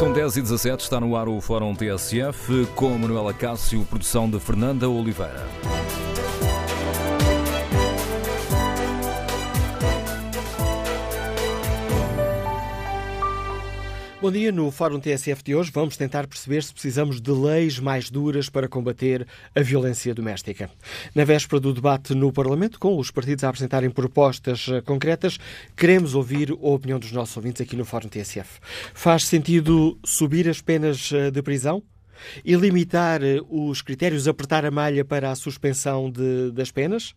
São 10 e 17 está no ar o Fórum TSF, com Manuela Cássio, produção de Fernanda Oliveira. Bom dia. No Fórum TSF de hoje vamos tentar perceber se precisamos de leis mais duras para combater a violência doméstica. Na véspera do debate no Parlamento, com os partidos a apresentarem propostas eh, concretas, queremos ouvir a opinião dos nossos ouvintes aqui no Fórum TSF. Faz sentido subir as penas eh, de prisão? E limitar eh, os critérios, apertar a malha para a suspensão de, das penas?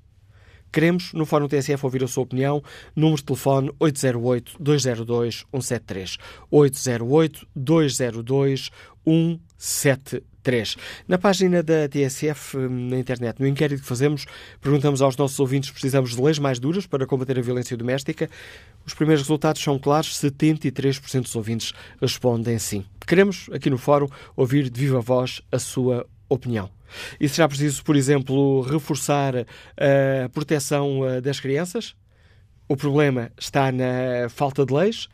Queremos, no Fórum TSF, ouvir a sua opinião. Número de telefone 808-202-173. 808-202-173. Na página da TSF, na internet, no inquérito que fazemos, perguntamos aos nossos ouvintes se precisamos de leis mais duras para combater a violência doméstica. Os primeiros resultados são claros, 73% dos ouvintes respondem sim. Queremos, aqui no Fórum, ouvir de viva voz a sua opinião. E será preciso, por exemplo, reforçar a proteção eh, das crianças? O problema está na falta de leis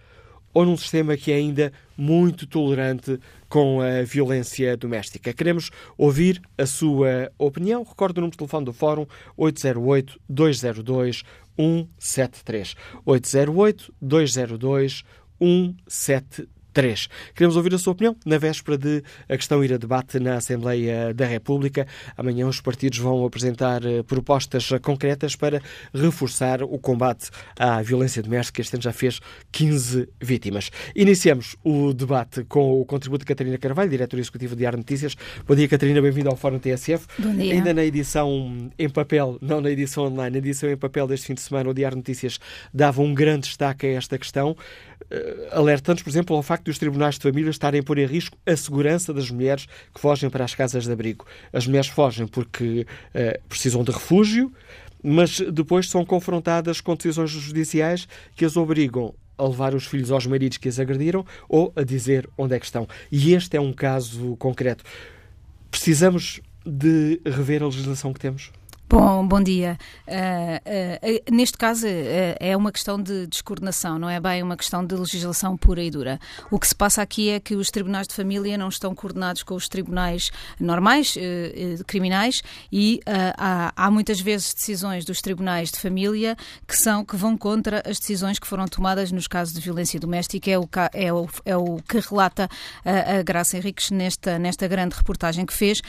ou num sistema que é ainda muito tolerante com a violência doméstica? Queremos ouvir a sua opinião. Recordo o número de telefone do Fórum 808-202-173. 808-202-173. 3. Queremos ouvir a sua opinião na véspera de a questão ir a debate na Assembleia da República. Amanhã os partidos vão apresentar eh, propostas concretas para reforçar o combate à violência doméstica. Este ano já fez 15 vítimas. Iniciamos o debate com o contributo de Catarina Carvalho, diretora executiva de Diário Notícias. Bom dia, Catarina, bem-vinda ao Fórum TSF. Bom dia. Ainda na edição em papel, não na edição online, na edição em papel deste fim de semana, o Diário Notícias dava um grande destaque a esta questão. Eh, alertando, por exemplo, ao facto de os tribunais de família estarem a pôr em risco a segurança das mulheres que fogem para as casas de abrigo. As mulheres fogem porque uh, precisam de refúgio, mas depois são confrontadas com decisões judiciais que as obrigam a levar os filhos aos maridos que as agrediram ou a dizer onde é que estão. E este é um caso concreto. Precisamos de rever a legislação que temos? Bom, bom dia. Uh, uh, neste caso uh, é uma questão de descoordenação, não é bem uma questão de legislação pura e dura. O que se passa aqui é que os tribunais de família não estão coordenados com os tribunais normais, criminais, e há, há, muitas vezes decisões dos tribunais de família que são que vão contra as decisões que foram tomadas nos casos de violência doméstica. É o, é o, é o que relata a Graça Henriques nesta, nesta grande reportagem que fez,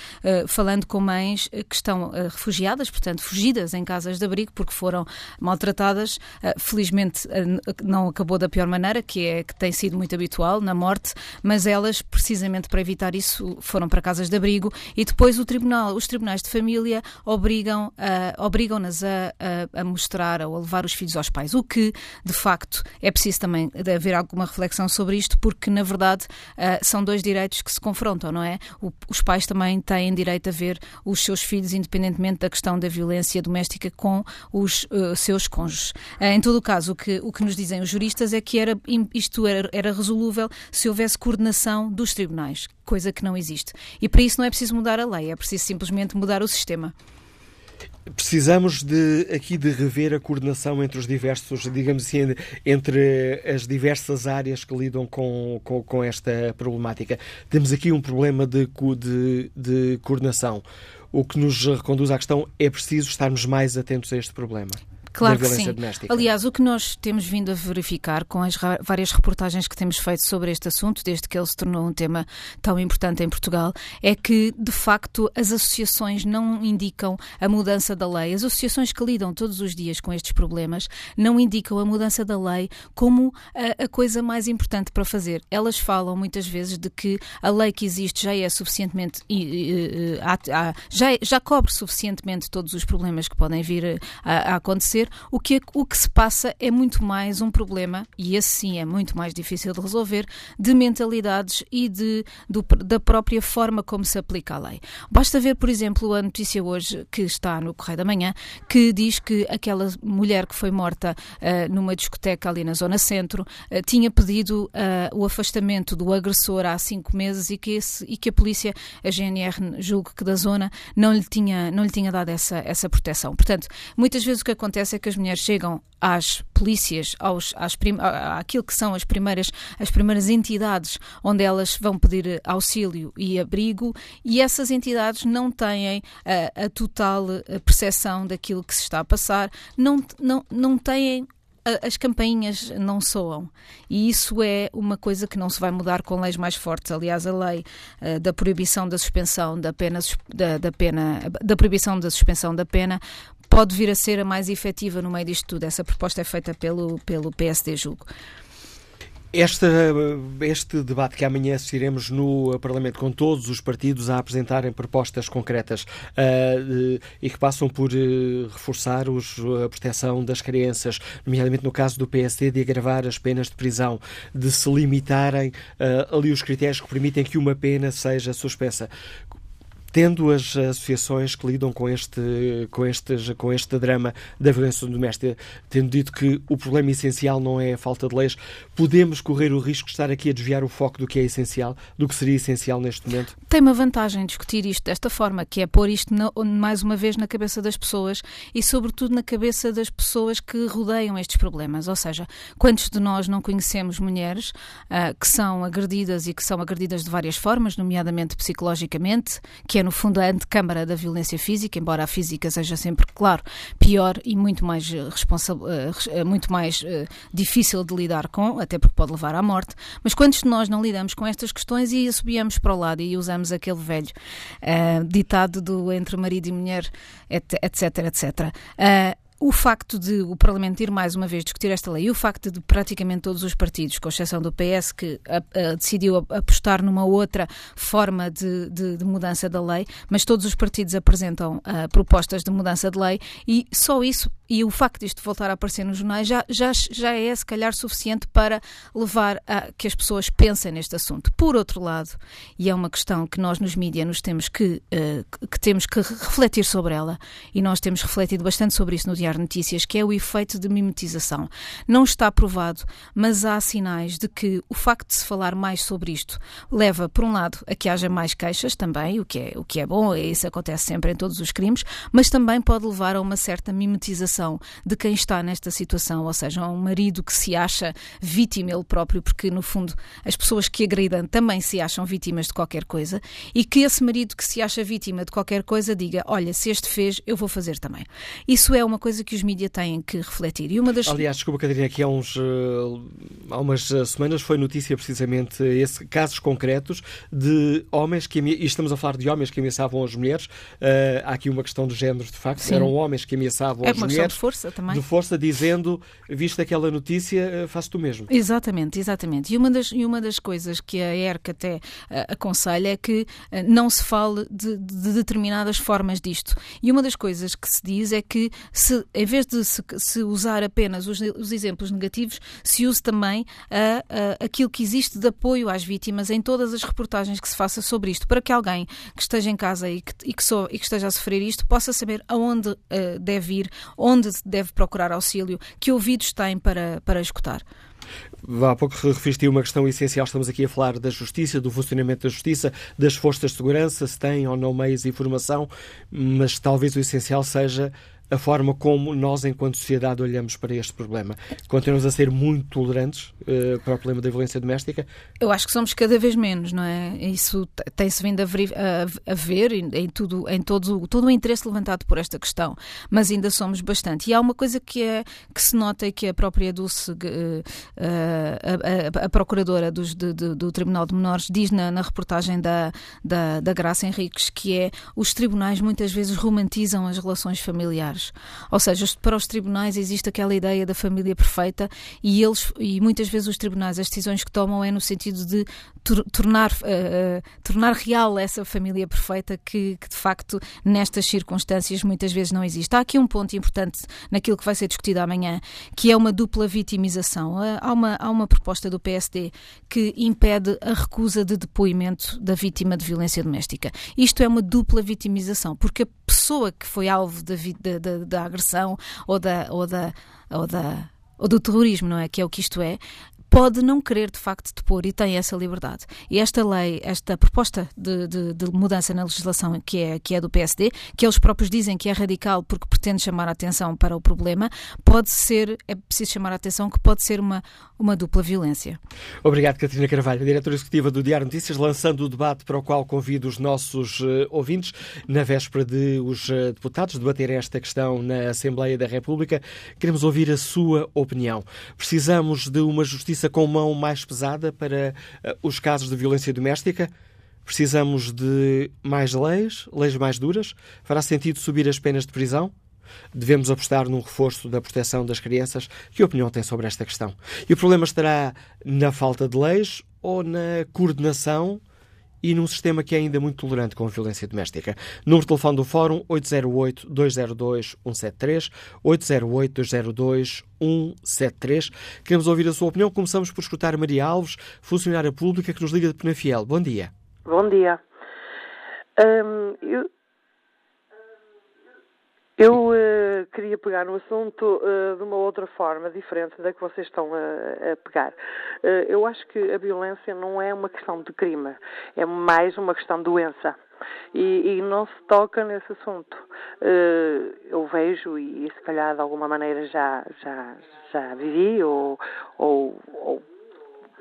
falando com mães que estão refugiadas portanto, fugidas em casas de abrigo porque foram maltratadas. Ah, felizmente ah, não acabou da pior maneira, que é que tem sido muito habitual, na morte, mas elas, precisamente para evitar isso, foram para casas de abrigo e depois o tribunal, os tribunais de família obrigam, uh, obrigam-nas a, a, a, mostrar ou a levar os filhos aos pais, o que, de facto, é preciso também haver alguma reflexão sobre isto, porque, na verdade, uh, são dois direitos que se confrontam, não é? O, os pais também têm direito a ver os seus filhos, independentemente da questão da violência doméstica com os uh, seus cônjuges. Uh, em todo o caso, o que, o que nos dizem os juristas é que era, isto era, era resolúvel se houvesse coordenação dos tribunais, coisa que não existe. E para isso não é preciso mudar a lei, é preciso simplesmente mudar o sistema. Precisamos de aqui de rever a coordenação entre os diversos, digamos assim, entre as diversas áreas que lidam com, com, com esta problemática. Temos aqui um problema de, de, de coordenação o que nos reconduz à questão é preciso estarmos mais atentos a este problema. Claro da violência doméstica. Aliás, o que nós temos vindo a verificar com as várias reportagens que temos feito sobre este assunto, desde que ele se tornou um tema tão importante em Portugal, é que, de facto, as associações não indicam a mudança da lei. As associações que lidam todos os dias com estes problemas não indicam a mudança da lei como a, a coisa mais importante para fazer. Elas falam muitas vezes de que a lei que existe já é suficientemente. já, já cobre suficientemente todos os problemas que podem vir a, a acontecer acontecer, o que, o que se passa é muito mais um problema, e esse sim é muito mais difícil de resolver, de mentalidades e de, do, da própria forma como se aplica a lei. Basta ver, por exemplo, a notícia hoje que está no Correio da Manhã, que diz que aquela mulher que foi morta uh, numa discoteca ali na Zona Centro uh, tinha pedido uh, o afastamento do agressor há cinco meses e que, esse, e que a polícia, a GNR, julgo que da zona, não lhe tinha, não lhe tinha dado essa, essa proteção. Portanto, muitas vezes o que acontece é que as mulheres chegam às polícias, aos, às prim, àquilo que são as primeiras, as primeiras entidades onde elas vão pedir auxílio e abrigo, e essas entidades não têm a, a total percepção daquilo que se está a passar, não, não, não têm as campainhas não soam. E isso é uma coisa que não se vai mudar com leis mais fortes. Aliás, a lei uh, da proibição da suspensão da pena, da, da, pena, da proibição da suspensão da pena pode vir a ser a mais efetiva no meio disto tudo. Essa proposta é feita pelo, pelo PSD, julgo. Este, este debate que amanhã assistiremos no Parlamento com todos os partidos a apresentarem propostas concretas uh, e que passam por uh, reforçar os, a proteção das crianças, nomeadamente no caso do PSD, de agravar as penas de prisão, de se limitarem uh, ali os critérios que permitem que uma pena seja suspensa. Tendo as associações que lidam com este, com, este, com este drama da violência doméstica, tendo dito que o problema essencial não é a falta de leis, podemos correr o risco de estar aqui a desviar o foco do que é essencial, do que seria essencial neste momento? Tem uma vantagem discutir isto desta forma, que é pôr isto na, mais uma vez na cabeça das pessoas e, sobretudo, na cabeça das pessoas que rodeiam estes problemas. Ou seja, quantos de nós não conhecemos mulheres uh, que são agredidas e que são agredidas de várias formas, nomeadamente psicologicamente, que é no fundo a antecâmara da violência física, embora a física seja sempre, claro, pior e muito mais, eh, eh, eh, muito mais difícil de lidar com, até porque pode levar à morte. Mas quantos de nós não lidamos com estas questões e assobiamos para o lado e usamos aquele velho uh, ditado do entre marido e mulher, etc, etc. Uh, o facto de o Parlamento ir mais uma vez discutir esta lei e o facto de praticamente todos os partidos, com exceção do PS, que a, a, decidiu apostar numa outra forma de, de, de, mudança da lei, mas todos os partidos apresentam uh, propostas de mudança de lei e só isso e o facto disto voltar a aparecer nos jornais já, já, já é, se calhar, suficiente para levar a que as pessoas pensem neste assunto. Por outro lado, e é uma questão que nós nos mídias nos temos que, uh, que temos que refletir sobre ela, e nós temos refletido bastante sobre isso no Diário de Notícias, que é o efeito de mimetização. Não está provado, mas há sinais de que o facto de se falar mais sobre isto leva, por um lado, a que haja mais queixas também, o que é, o que é bom, isso acontece sempre em todos os crimes, mas também pode levar a uma certa mimetização de quem está nesta situação, ou seja, um marido que se acha vítima ele próprio, porque no fundo as pessoas que agridem também se acham vítimas de qualquer coisa, e que esse marido que se acha vítima de qualquer coisa diga: Olha, se este fez, eu vou fazer também. Isso é uma coisa que os mídias têm que refletir. E uma das... Aliás, desculpa, Catarina, aqui há, uns, uh, há umas eh, semanas foi notícia precisamente esse, casos concretos de homens que, e estamos a falar de homens que ameaçavam as mulheres, uh, há aqui uma questão de género, de facto, Sim. eram homens que ameaçavam é as mulheres de força também. De força, dizendo, vista aquela notícia, eh, faço tu mesmo. Exatamente, exatamente. E uma das, e uma das coisas que a ERC até uh, aconselha é que uh, não se fale de, de, determinadas formas disto. E uma das coisas que se diz é que, se, em vez de se, se usar apenas os, os, exemplos negativos, se use também uh, aquilo que existe de apoio às vítimas em todas as reportagens que se faça sobre isto, para que alguém que esteja em casa e que, e que, so, e que esteja a sofrer isto possa saber aonde deve ir, onde onde deve procurar auxílio, que ouvidos tem para, para escutar? Há pouco referiste uma questão essencial. Estamos aqui a falar da justiça, do funcionamento da justiça, das forças de segurança, se têm ou não meios de informação, mas talvez o essencial seja a forma como nós, enquanto sociedade, olhamos para este problema. Continuamos a ser muito tolerantes uh, para o problema da violência doméstica? Eu acho que somos cada vez menos, não é? Isso tem-se vindo a, a, a, ver em, tudo, em todo, todo o interesse levantado por esta questão, mas ainda somos bastante. E há uma coisa que, é, que se nota e que a própria Dulce, uh, a, a, procuradora dos, de, de, do Tribunal de Menores, diz na, na reportagem da, da, da Graça Henriques, que é os tribunais muitas vezes romantizam as relações familiares Ou seja, para os tribunais existe aquela ideia da família perfeita e eles e muitas vezes os tribunais as decisões que tomam é no sentido de tornar uh, tornar real essa família perfeita que, que, de facto nestas circunstâncias muitas vezes não existe. Há aqui um ponto importante naquilo que vai ser discutido amanhã, que é uma dupla vitimização. Há uma há uma proposta do PSD que impede a recusa de depoimento da vítima de violência doméstica. Isto é uma dupla vitimização, porque a pessoa que foi alvo da, da, da, da agressão ou da, ou da, ou da ou do terrorismo, não é? Que é o que isto é, pode não querer de facto depor e tem essa liberdade. E esta lei, esta proposta de, de, de mudança na legislação que é, que é do PSD, que eles próprios dizem que é radical porque pretende chamar a atenção para o problema, pode ser, é preciso chamar a atenção que pode ser uma, uma dupla violência. Obrigado, Catarina Carvalho, diretora executiva do Diário Notícias, lançando o debate para o qual convido os nossos uh, ouvintes, na véspera de os uh, deputados debaterem esta questão na Assembleia da República. Queremos ouvir a sua opinião. Precisamos de uma justiça com mão mais pesada para uh, os casos de violência doméstica? Precisamos de mais leis, leis mais duras? Fará sentido subir as penas de prisão? Devemos apostar num reforço da proteção das crianças? Que opinião tem sobre esta questão? E o problema estará na falta de leis ou na coordenação e num sistema que é ainda muito tolerante com a violência doméstica. Número de telefone do Fórum 808-202-173, 808-202-173. Queremos ouvir a sua opinião. Começamos por escutar Maria Alves, funcionária pública que nos liga de Penafiel. Bom dia. Bom dia. Um, eu eu uh, queria pegar no assunto uh, de uma outra forma, diferente da que vocês estão a, a pegar. Uh, eu acho que a violência não é uma questão de crime, é mais uma questão de doença. E, e não se toca nesse assunto. eu vejo, e, se calhar de alguma maneira já, já, já vivi ou, ou, ou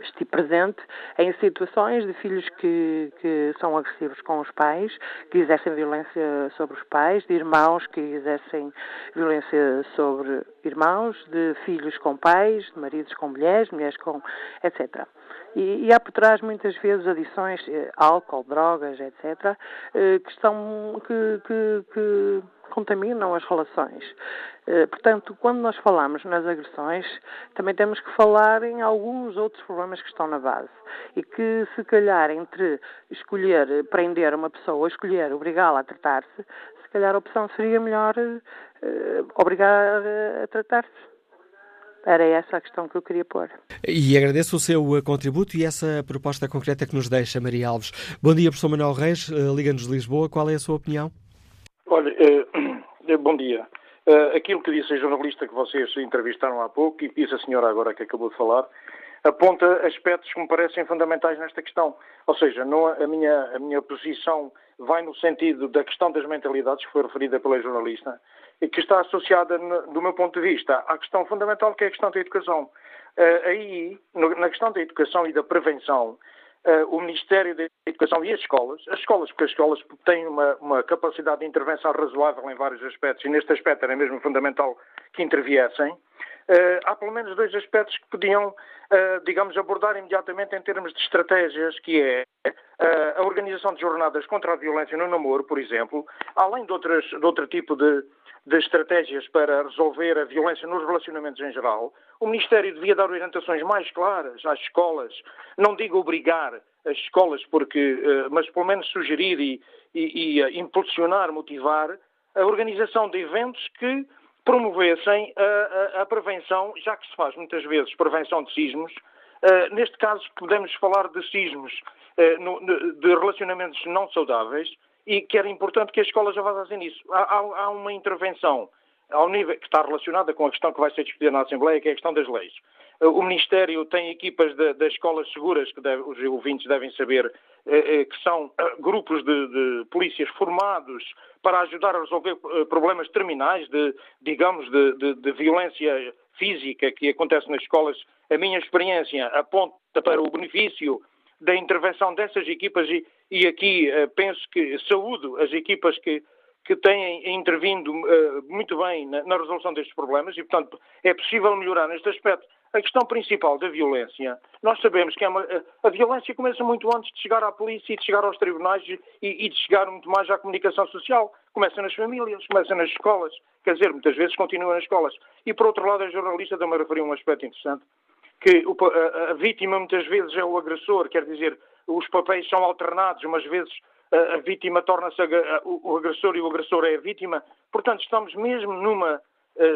estive presente em situações de filhos que, que são agressivos com os pais, que exercem violência sobre os pais, de irmãos que exercem violência sobre irmãos, de filhos com pais, de maridos com mulheres, mulheres com. etc. E, e há por trás muitas vezes adições, eh, álcool, drogas, etc., eh, que estão. que, que, que contaminam as relações. Eh, portanto, quando nós falamos nas agressões, também temos que falar em alguns outros problemas que estão na base. E que, se calhar, entre escolher prender uma pessoa, escolher obrigá-la a tratar-se, se calhar a opção seria melhor uh, obrigar a tratar-se. Era essa a questão que eu queria pôr. E agradeço o seu eh, contributo e essa proposta concreta que nos deixa, Maria Alves. Bom dia, professor Manuel Reis, Liga-nos de Lisboa. Qual é a sua opinião? Olha, eh, bom dia. Uh, aquilo que disse a jornalista que vocês entrevistaram há pouco e que disse a senhora agora que acabou de falar, aponta aspectos que me parecem fundamentais nesta questão. Ou seja, não, a, minha, a minha posição vai no sentido da questão das mentalidades, que foi referida pela jornalista, que está associada, do meu ponto de vista, à questão fundamental que é a questão da educação. Uh, aí, na questão da educação e da prevenção, uh, o Ministério da Educação e as escolas, as escolas, porque as escolas têm uma, uma, capacidade de intervenção razoável em vários aspectos, e neste aspecto era mesmo fundamental que interviessem, há pelo menos dois aspectos que podiam, uh, digamos, abordar imediatamente em termos de estratégias, que é a organização de jornadas contra a violência no namoro, por exemplo, além de, outras, de outro tipo de, de estratégias para resolver a violência nos relacionamentos em geral, o Ministério devia dar orientações mais claras às escolas, não digo obrigar as escolas, porque, eh, mas pelo menos sugerir e, e, e eh, impulsionar, motivar a organização de eventos que promovessem a, a, a, prevenção, já que se faz muitas vezes prevenção de sismos. Uh, neste caso, podemos falar de sismos, uh, no, de relacionamentos não saudáveis, e que era importante que as escolas avançassem nisso. Há, há, há uma intervenção ao nível que está relacionada com a questão que vai ser discutida na Assembleia, que é a questão das leis. O Ministério tem equipas das escolas seguras, que deve, os ouvintes devem saber, eh, eh, que são eh, grupos de, de, polícias formados para ajudar a resolver problemas terminais de, digamos, de, de, violência física que acontece nas escolas. A minha experiência aponta para o benefício da intervenção dessas equipas e, e aqui penso que saúdo as equipas que, que têm intervindo muito bem na, na, resolução destes problemas e, portanto, é possível melhorar neste aspecto. A questão principal da violência, nós sabemos que é uma, a violência começa muito antes de chegar à polícia e de chegar aos tribunais e, e de chegar muito mais à comunicação social. Começa nas famílias, começa nas escolas, quer dizer, muitas vezes continua nas escolas. E, por outro lado, a jornalista também referiu um aspecto interessante, que a, a vítima muitas vezes é o agressor, quer dizer, os papéis são alternados, umas vezes a, a vítima torna-se o, o agressor e o agressor é a vítima. Portanto, estamos mesmo numa,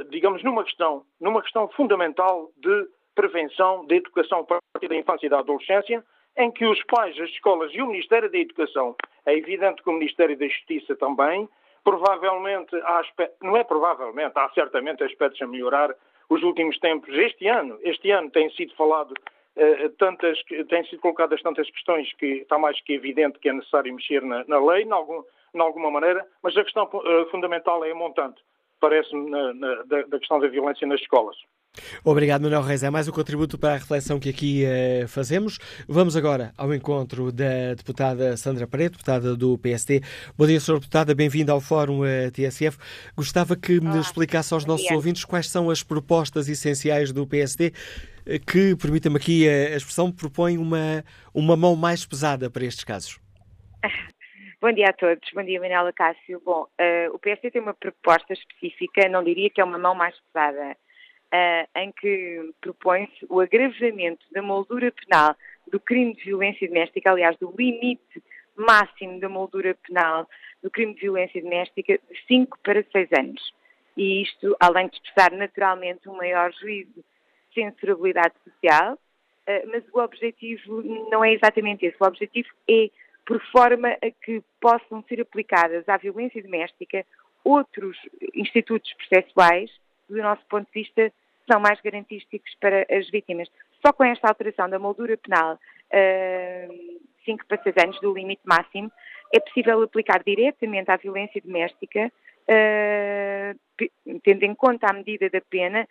digamos, numa questão, numa questão fundamental de prevenção, de educação a partir da infância e da adolescência, em que os pais, as escolas e o Ministério da Educação, é evidente que o Ministério da Justiça também, provavelmente, há não é provavelmente, há certamente aspectos a melhorar, os últimos tempos, este ano, este ano tem sido falado tantas, têm sido colocadas tantas questões que está mais que evidente que é necessário mexer na, na lei, em algum, alguma maneira, mas a questão fundamental é a montante, parece-me, da, da questão da violência nas escolas. Obrigado, Manuel Reis. É mais um contributo para a reflexão que aqui uh, fazemos. Vamos agora ao encontro da deputada Sandra Pareto, deputada do PSD. Bom dia, Sra. Deputada. Bem-vinda ao Fórum uh, TSF. Gostava que me explicasse aos nossos ouvintes quais são as propostas essenciais do PSD uh, que, permita-me aqui a expressão, propõem uma, uma mão mais pesada para estes casos. Bom dia a todos. Bom dia, Manuela Cássio. Bom, o PSD tem uma proposta específica, não diria que é uma mão mais pesada uh, em que propõe-se o agravamento da moldura penal do crime de violência doméstica, aliás, do limite máximo da moldura penal do crime de violência doméstica de 5 para 6 anos. E isto, além de expressar naturalmente um maior juízo de censurabilidade social, uh, mas o objetivo não é exatamente esse. O objetivo é por forma a que possam ser aplicadas à violência doméstica outros institutos processuais, do nosso ponto de vista, são mais garantísticos para as vítimas. Só com esta alteração da moldura penal, uh, 5 para 6 anos do limite máximo, é possível aplicar diretamente à violência doméstica, uh, tendo em conta a medida da pena,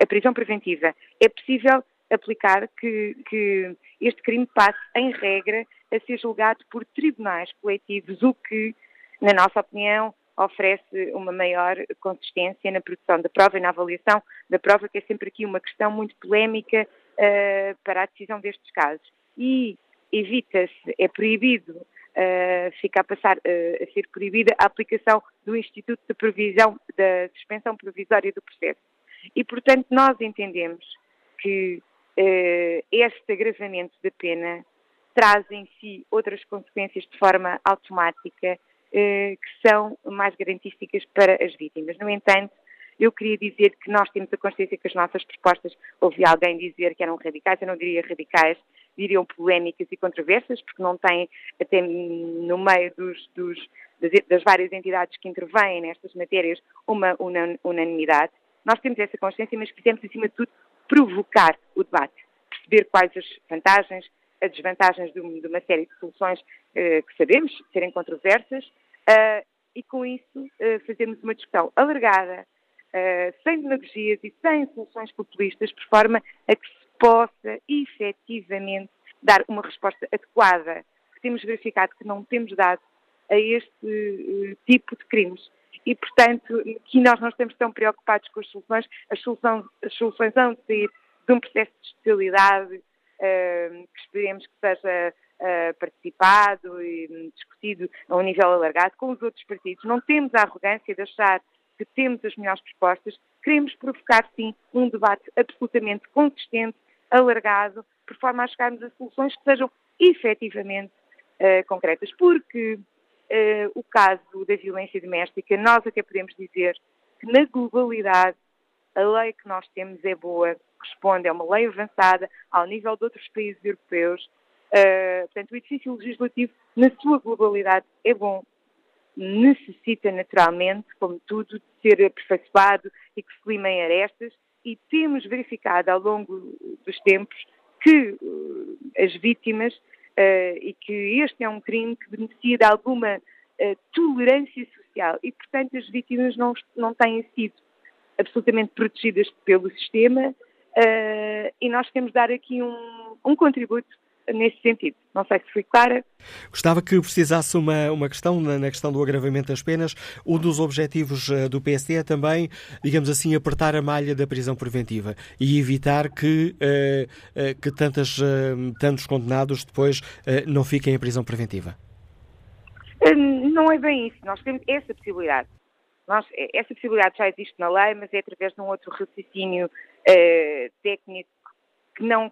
a prisão preventiva. É possível aplicar que, que, este crime passe, em regra, a ser julgado por tribunais coletivos, o que, na nossa opinião, oferece uma maior consistência na produção da prova e na avaliação da prova, que é sempre aqui uma questão muito polémica uh, para a decisão destes casos. E evita-se, é proibido, uh, fica a passar uh, a ser proibida a aplicação do Instituto de Previsão da Suspensão Provisória do Processo. E, portanto, nós entendemos que este agravamento da pena traz em si outras consequências de forma automática eh, que são mais garantísticas para as vítimas. No entanto, eu queria dizer que nós temos a consciência que as nossas propostas, ouvi alguém dizer que eram radicais, eu não diria radicais, diriam polémicas e controversas, porque não têm, até no meio dos, dos, das, várias entidades que intervêm nestas matérias, uma unanimidade. Nós temos essa consciência, mas quisemos, acima de tudo, provocar o debate, perceber quais as vantagens, as desvantagens de, uma série de soluções uh, que sabemos serem controversas uh, e com isso uh, fazermos uma discussão alargada, sem demagogias e sem soluções populistas, por forma a que se possa efetivamente dar uma resposta adequada. Temos verificado que não temos dado a este tipo de crimes. E, portanto, que nós não estamos tão preocupados com as soluções, as soluções, as soluções vão sair de um processo de especialidade, que esperemos que seja uh, participado e discutido a um nível alargado com os outros partidos. Não temos a arrogância de achar que temos as melhores propostas, queremos provocar, sim, um debate absolutamente consistente, alargado, por forma a chegarmos a soluções que sejam efetivamente uh, concretas. Porque uh, o caso da violência doméstica, nós até podemos dizer que, na globalidade, a lei que nós temos é boa, responde a uma lei avançada ao nível de outros países europeus. Uh, portanto, o edifício legislativo, na sua globalidade, é bom. Necessita, naturalmente, como tudo, de ser aperfeiçoado e que se limem arestas, e temos verificado ao longo dos tempos que uh, as vítimas, uh, e que este é um crime que beneficia de alguma tolerância social, e, portanto, as vítimas não, não têm sido absolutamente protegidas pelo sistema uh, e nós queremos dar aqui um, um contributo nesse sentido. Não sei se fui clara. Gostava que precisasse uma, uma questão na, na questão do agravamento das penas. Um dos objetivos uh, do PSD é também, digamos assim, apertar a malha da prisão preventiva e evitar que, uh, uh, que tantas, tantos condenados depois não fiquem em prisão preventiva. Não é bem isso. Nós temos essa possibilidade. Nós, essa possibilidade já existe na lei, mas é através de um outro raciocínio técnico que não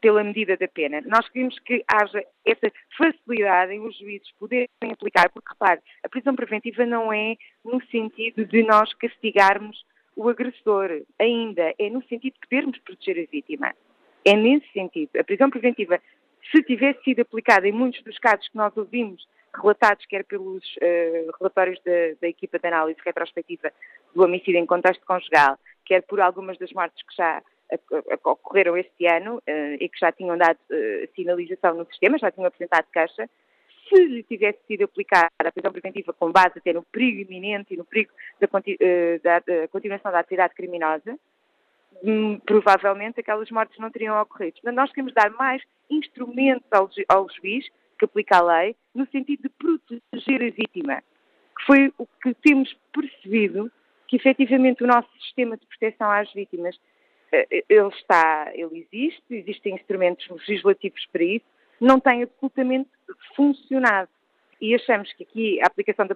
pela medida da pena. Nós queremos que haja essa facilidade em os juízes poderem aplicar, porque repare, a prisão preventiva não é no sentido de nós castigarmos o agressor, ainda é no sentido de podermos proteger a vítima. É nesse sentido. A prisão preventiva, se tivesse sido aplicada em muitos dos casos que nós ouvimos relatados quer pelos uh, relatórios da, da, equipa de análise retrospectiva do homicídio em contexto conjugal, quer por algumas das mortes que já ocorreram este ano e que já tinham dado sinalização no sistema, já tinham apresentado caixa, se lhe tivesse sido aplicada a prisão preventiva com base até no perigo iminente e no perigo da, da, da continuação da atividade criminosa, hum, provavelmente aquelas mortes não teriam ocorrido. Portanto, nós queremos dar mais instrumentos ao, ao juiz que aplica a lei no sentido de proteger a vítima, que foi o que temos percebido que efetivamente o nosso sistema de proteção às vítimas eh, ele está, ele existe, existem instrumentos legislativos para isso, não tem absolutamente funcionado. E achamos que aqui a aplicação da,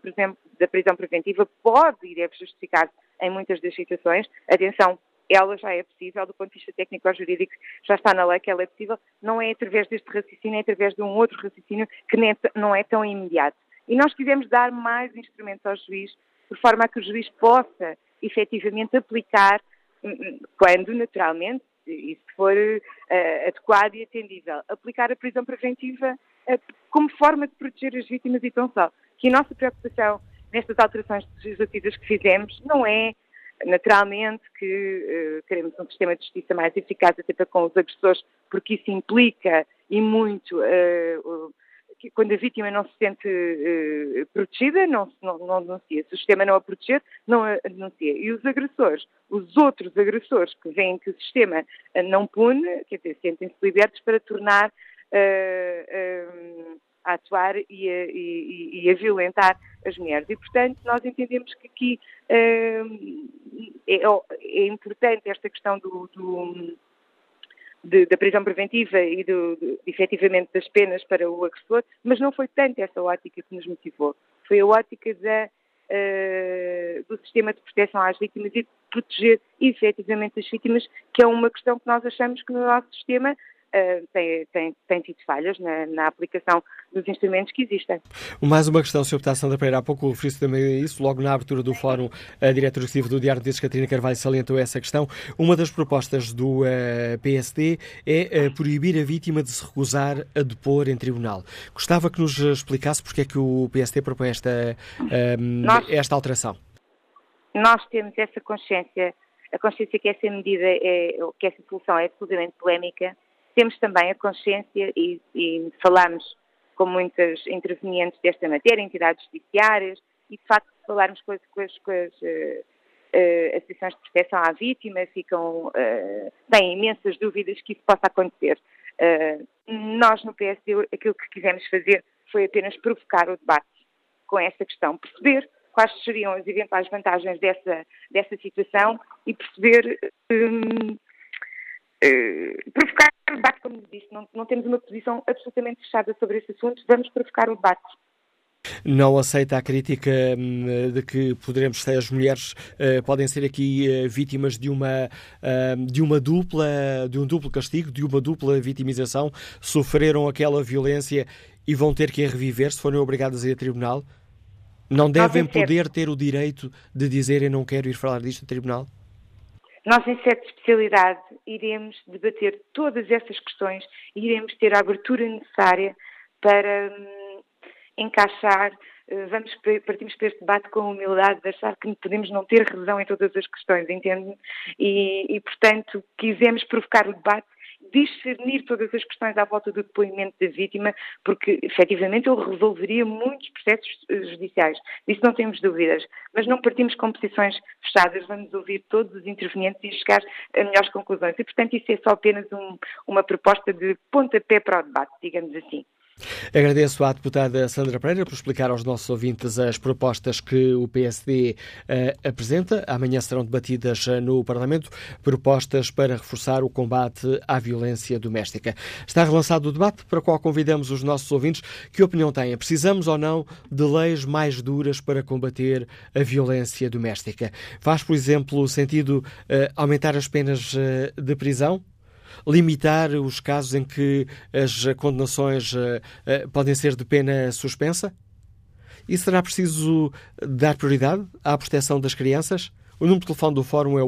da prisão preventiva pode e deve justificar em muitas das situações. Atenção, ela já é possível, do ponto de vista técnico ou jurídico, já está na lei que ela é possível, não é através deste raciocínio, é através de um outro raciocínio que não é tão imediato. E nós quisemos dar mais instrumentos ao juiz, de forma a que o juiz possa efetivamente aplicar, quando naturalmente, se for uh, adequado e atendível, aplicar a prisão preventiva uh, como forma de proteger as vítimas e tão só. Que a nossa preocupação nestas alterações legislativas que fizemos não é Naturalmente que uh, queremos um sistema de justiça mais eficaz até para com os agressores, porque isso implica e muito que quando a vítima não se sente uh, protegida, não, não, não denuncia. Se o sistema não a proteger, não a denuncia. E os agressores, os outros agressores que veem que o sistema não pune, quer dizer, sentem-se libertos para tornar a atuar e a, e, e a, violentar as mulheres. E, portanto, nós entendemos que aqui uh, é, é, importante esta questão do, do de, da prisão preventiva e do, de, efetivamente das penas para o agressor, mas não foi tanto essa ótica que nos motivou. Foi a ótica da, uh, do sistema de proteção às vítimas e de proteger efetivamente as vítimas, que é uma questão que nós achamos que no nosso sistema uh, tem, tem, tem tido falhas na, na, aplicação dos instrumentos que existem. Mais uma questão, Sr. Deputado Sandra Pereira, há pouco referi também isso, logo na abertura do fórum, a diretora executiva do Diário de Notícias, Catarina Carvalho, salientou essa questão. Uma das propostas do uh, eh, PSD é uh, proibir a vítima de se recusar a depor em tribunal. Gostava que nos explicasse porque é que o PSD propõe esta, nós, esta alteração. Nós temos essa consciência, a consciência que essa medida, é, que essa solução é absolutamente polémica, temos também a consciência, e, e falamos com muitas intervenientes desta matéria, entidades judiciárias, e de facto falarmos com as, com as, com as uh, associações de proteção à vítima, ficam, uh, têm imensas dúvidas que isso possa acontecer. nós no PSD aquilo que quisemos fazer foi apenas provocar o debate com esta questão, perceber quais seriam as eventuais vantagens dessa, dessa situação e perceber um, uh, provocar o debate, como disse. Não, não temos uma posição absolutamente fechada sobre esse assunto, vamos provocar o debate. Não aceita a crítica hum, de que poderemos as mulheres uh, podem ser aqui uh, vítimas de uma uh, de uma dupla de um duplo castigo, de uma dupla vitimização, sofreram aquela violência e vão ter que a reviver se forem obrigadas a ir a tribunal. Não devem poder ter o direito de dizer eu não quero ir falar disto a tribunal? Nós, em sete especialidade, iremos debater todas essas questões e iremos ter a abertura necessária para hum, encaixar. Uh, vamos partimos para este debate com a humildade de achar que podemos não ter razão em todas as questões, entende? E, e, portanto, quisemos provocar o debate discernir todas as questões à volta do depoimento da vítima, porque efetivamente ele resolveria muitos processos eh, judiciais. Disso não temos dúvidas. Mas não partimos com posições fechadas, vamos ouvir todos os intervenientes e chegar a melhores conclusões. E, portanto, isso é só apenas um, uma proposta de pontapé para o debate, digamos assim. Agradeço à deputada Sandra Pereira por explicar aos nossos ouvintes as propostas que o PSD uh, eh, apresenta. Amanhã serão debatidas uh, no Parlamento propostas para reforçar o combate à violência doméstica. Está relançado o debate para o qual convidamos os nossos ouvintes. Que opinião têm? Precisamos ou não de leis mais duras para combater a violência doméstica? Faz, por exemplo, sentido uh, aumentar as penas de prisão? Limitar os casos em que as condenações uh, uh, podem ser de pena suspensa? E será preciso dar prioridade à proteção das crianças? O número de telefone do Fórum é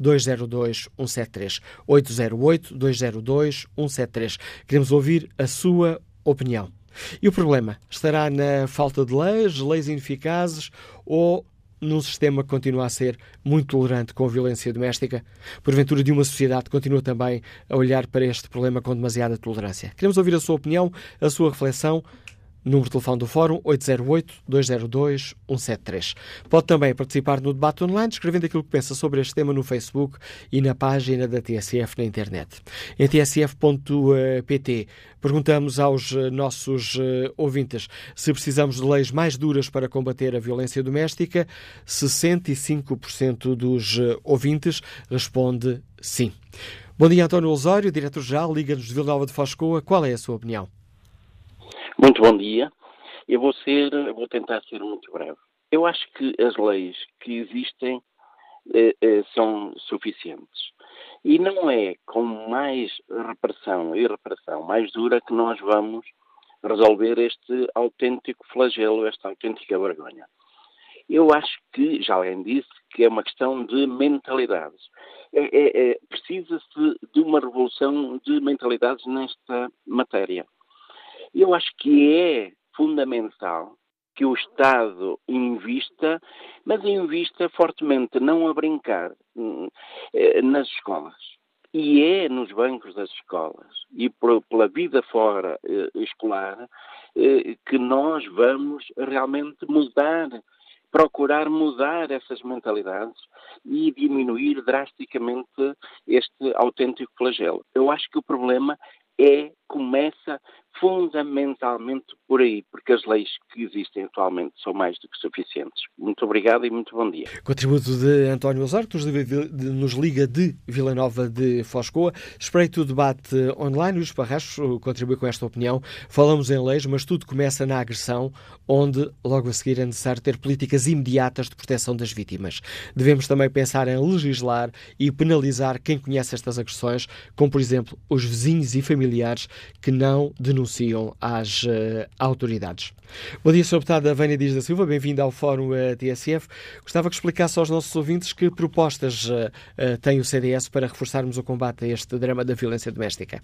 808-202-173. 808-202-173. Queremos ouvir a sua opinião. E o problema estará na falta de leis, leis ineficazes ou num sistema que continua a ser muito tolerante com a violência doméstica? Porventura, de uma sociedade que continua também a olhar para este problema com demasiada tolerância? Queremos ouvir a sua opinião, a sua reflexão. Número de telefone do Fórum 808-202-173. Pode também participar no debate online, escrevendo aquilo que pensa sobre este tema no Facebook e na página da TSF na internet. Em tsf.pt perguntamos aos eh, nossos eh, ouvintes se precisamos de leis mais duras para combater a violência doméstica. 65% dos eh, ouvintes responde sim. Bom dia, António Osório, diretor-geral, Liga-nos de Vila Nova de Foscoa. Qual é a sua opinião? Muito bom dia. Eu vou ser, vou tentar ser muito breve. Eu acho que as leis que existem eh, eh, são suficientes. E não é com mais repressão e repressão mais dura que nós vamos resolver este autêntico flagelo, esta autêntica vergonha. Eu acho que, já além disso, que é uma questão de mentalidades. É, é, é, Precisa-se de uma revolução de mentalidades nesta matéria. Eu acho que é fundamental que o Estado invista, mas invista fortemente, não a brincar, hum, eh, nas escolas. E é nos bancos das escolas e pela vida fora eh, escolar eh, que nós vamos realmente mudar, procurar mudar essas mentalidades e diminuir drasticamente este autêntico flagelo. Eu acho que o problema é, começa fundamentalmente por aí, porque as leis que existem atualmente são mais do que suficientes. Muito obrigado e muito bom dia. Contributo de António Osório, que nos liga de Vila Nova de Foscoa. Espreito o debate online. Os Parrachos contribui com esta opinião. Falamos em leis, mas tudo começa na agressão, onde logo a seguir é necessário ter políticas imediatas de proteção das vítimas. Devemos também pensar em legislar e penalizar quem conhece estas agressões, como por exemplo os vizinhos e familiares que não denunciam às uh, autoridades. Bom dia, Sr. Deputada Vânia Dias da Silva, bem-vinda ao Fórum uh, TSF. Gostava que explicasse aos nossos ouvintes que propostas uh, tem o CDS para reforçarmos o combate a este drama da violência doméstica.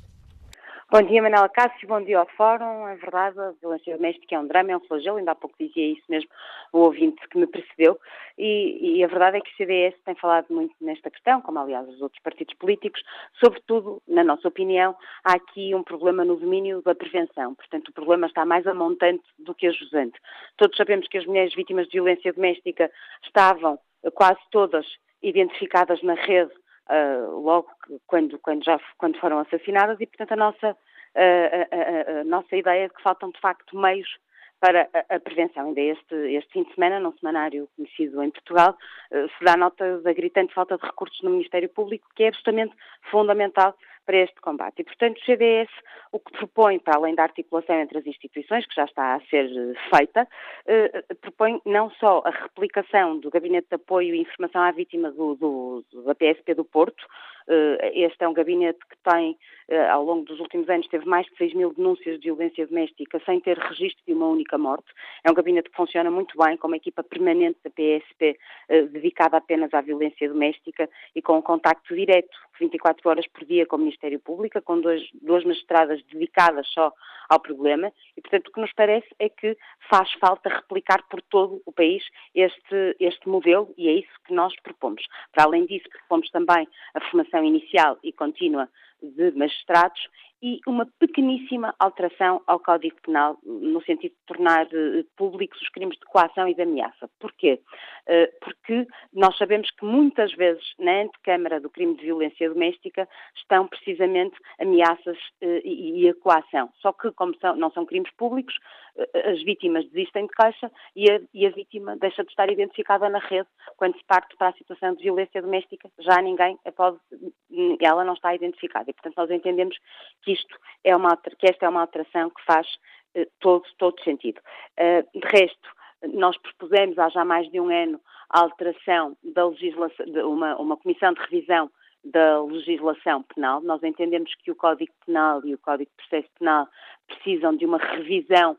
Bom dia, Manela Cássio, bom dia ao Fórum. É verdade, a violência doméstica é um drama, é um flagelo, ainda há pouco dizia isso mesmo o ouvinte que me precedeu, e, e, a verdade é que o CDS tem falado muito nesta questão, como aliás os outros partidos políticos, sobretudo, na nossa opinião, há aqui um problema no domínio da prevenção, portanto o problema está mais amontante do que ajusante. Todos sabemos que as mulheres vítimas de violência doméstica estavam quase todas identificadas na rede uh, logo quando, quando, já quando foram assassinadas e, portanto, a nossa, uh, a, a, a, nossa ideia é que faltam, de facto, meios para a, prevenção. Ainda este, este fim de semana, num semanário conhecido em Portugal, uh, se dá nota da gritante falta de recursos no Ministério Público, que é absolutamente fundamental para este combate. E, portanto, o CDS o que propõe, para além da articulação entre as instituições, que já está a ser eh, feita, eh, propõe não só a replicação do Gabinete de Apoio e Informação à Vítima do, do, da PSP do Porto, este é um gabinete que tem, eh, ao longo dos últimos anos, teve mais de 6 mil denúncias de violência doméstica sem ter registro de uma única morte. É um gabinete que funciona muito bem, com uma equipa permanente da PSP eh, dedicada apenas à violência doméstica e com um contacto direto, 24 horas por dia, com o Ministério Público, com dois, duas magistradas dedicadas só ao problema. E, portanto, o que nos parece é que faz falta replicar por todo o país este, este modelo e é isso que nós propomos. Para além disso, propomos também a formação formação inicial e contínua de magistrados e uma pequeníssima alteração ao Código Penal, no sentido de tornar eh, públicos os crimes de coação e de ameaça. Porquê? Eh, porque nós sabemos que muitas vezes na antecâmara do crime de violência doméstica estão precisamente ameaças eh, e a coação. Só que, como são, não são crimes públicos, as vítimas desistem de caixa e a, e a vítima deixa de estar identificada na rede quando se parte para a situação de violência doméstica, já ninguém pode, ela não está identificada. E, portanto, nós entendemos que isto é uma, que esta é uma alteração que faz uh, todo, todo sentido. Uh, de resto, nós propusemos há já mais de um ano a alteração da legislação, de uma, uma comissão de revisão da legislação penal. Nós entendemos que o Código Penal e o Código de Processo Penal precisam de uma revisão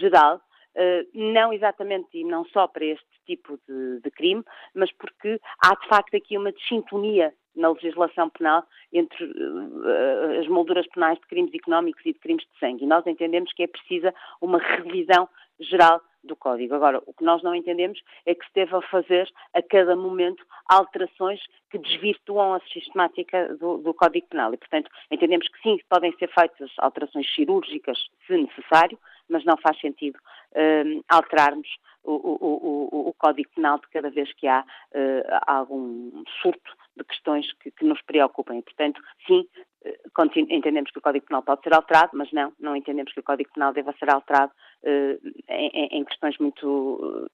geral, uh, não exatamente e não só para este tipo de, de, crime, mas porque há de facto aqui uma desintonia na legislação penal entre uh, as molduras penais de crimes económicos e de crimes de sangue. E nós entendemos que é precisa uma revisão geral do Código. Agora, o que nós não entendemos é que se deva fazer a cada momento alterações que desvirtuam a sistemática do, do Código Penal. E, portanto, entendemos que sim, podem ser feitas alterações cirúrgicas, se necessário, mas não faz sentido uh, alterarmos o, o, o, o, Código Penal de cada vez que há uh, algum surto de questões que, que nos preocupem. Portanto, sim, uh, entendemos que o Código Penal pode ser alterado, mas não, não entendemos que o Código Penal deva ser alterado uh, em, em, questões muito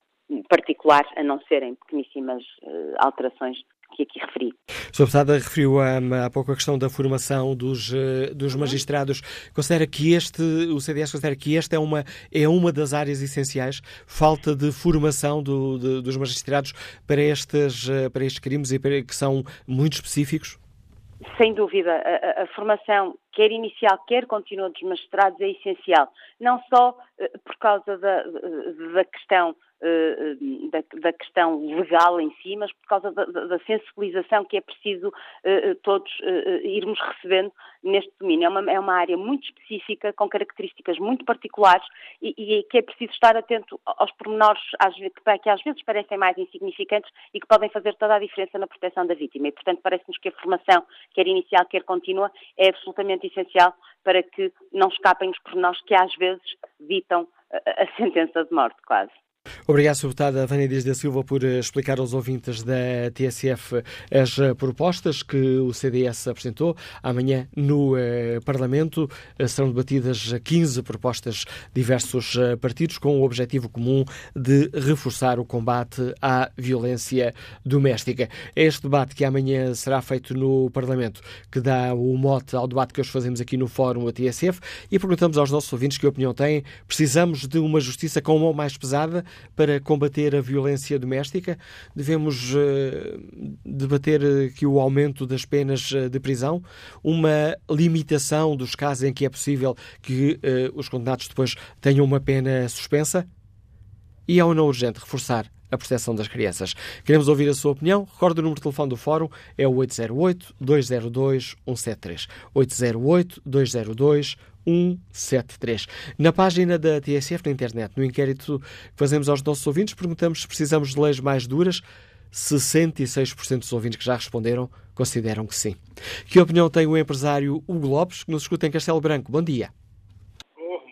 particulares, a não serem pequeníssimas alterações que aqui referi. Sra. Deputada referiu um, há pouco a questão da formação dos, uh, dos uhum. magistrados. Considera que este, o CDS considera que esta é uma, é uma das áreas essenciais, falta de formação do, de, dos magistrados para, estes, uh, para estes crimes e para, que são muito específicos? Sem dúvida, a, a, formação, quer inicial, quer contínua dos magistrados, é essencial. Não só uh, por causa da, da questão eh, da, da, questão legal em si, mas por causa da, da sensibilização que é preciso uh, todos irmos recebendo neste domínio. É uma, é uma, área muito específica, com características muito particulares e, e que é preciso estar atento aos pormenores às, que, que às vezes parecem mais insignificantes e que podem fazer toda a diferença na proteção da vítima. E, portanto, parece-nos que a formação, quer inicial, quer contínua, é absolutamente essencial para que não escapem os pormenores que às vezes ditam a sentença de morte, quase. Obrigado. Deputada Vânia Dias da Silva, por eh, explicar aos ouvintes da TSF as eh, propostas que o CDS apresentou. Amanhã, no eh, Parlamento, eh, serão debatidas 15 propostas de diversos eh, partidos com o objetivo comum de reforçar o combate à violência doméstica. É este debate que amanhã será feito no Parlamento que dá o mote ao debate que hoje fazemos aqui no Fórum a TSF e perguntamos aos nossos ouvintes que opinião têm. Precisamos de uma justiça com mão mais pesada para combater a violência doméstica? Devemos uh, debater aqui o aumento das penas eh, de prisão, uma limitação dos casos em que é possível que os condenados depois tenham uma pena suspensa? E é ou não urgente reforçar a proteção das crianças. Queremos ouvir a sua opinião. Recorde o número de telefone do Fórum, é o 808-202-173. 808-202-173. 173. Na página da TSF na internet, no inquérito que fazemos aos nossos ouvintes, perguntamos se precisamos de leis mais duras. 66% dos ouvintes que já responderam consideram que sim. Que opinião tem o empresário Hugo Lopes, que nos escuta em Castelo Branco? Bom dia.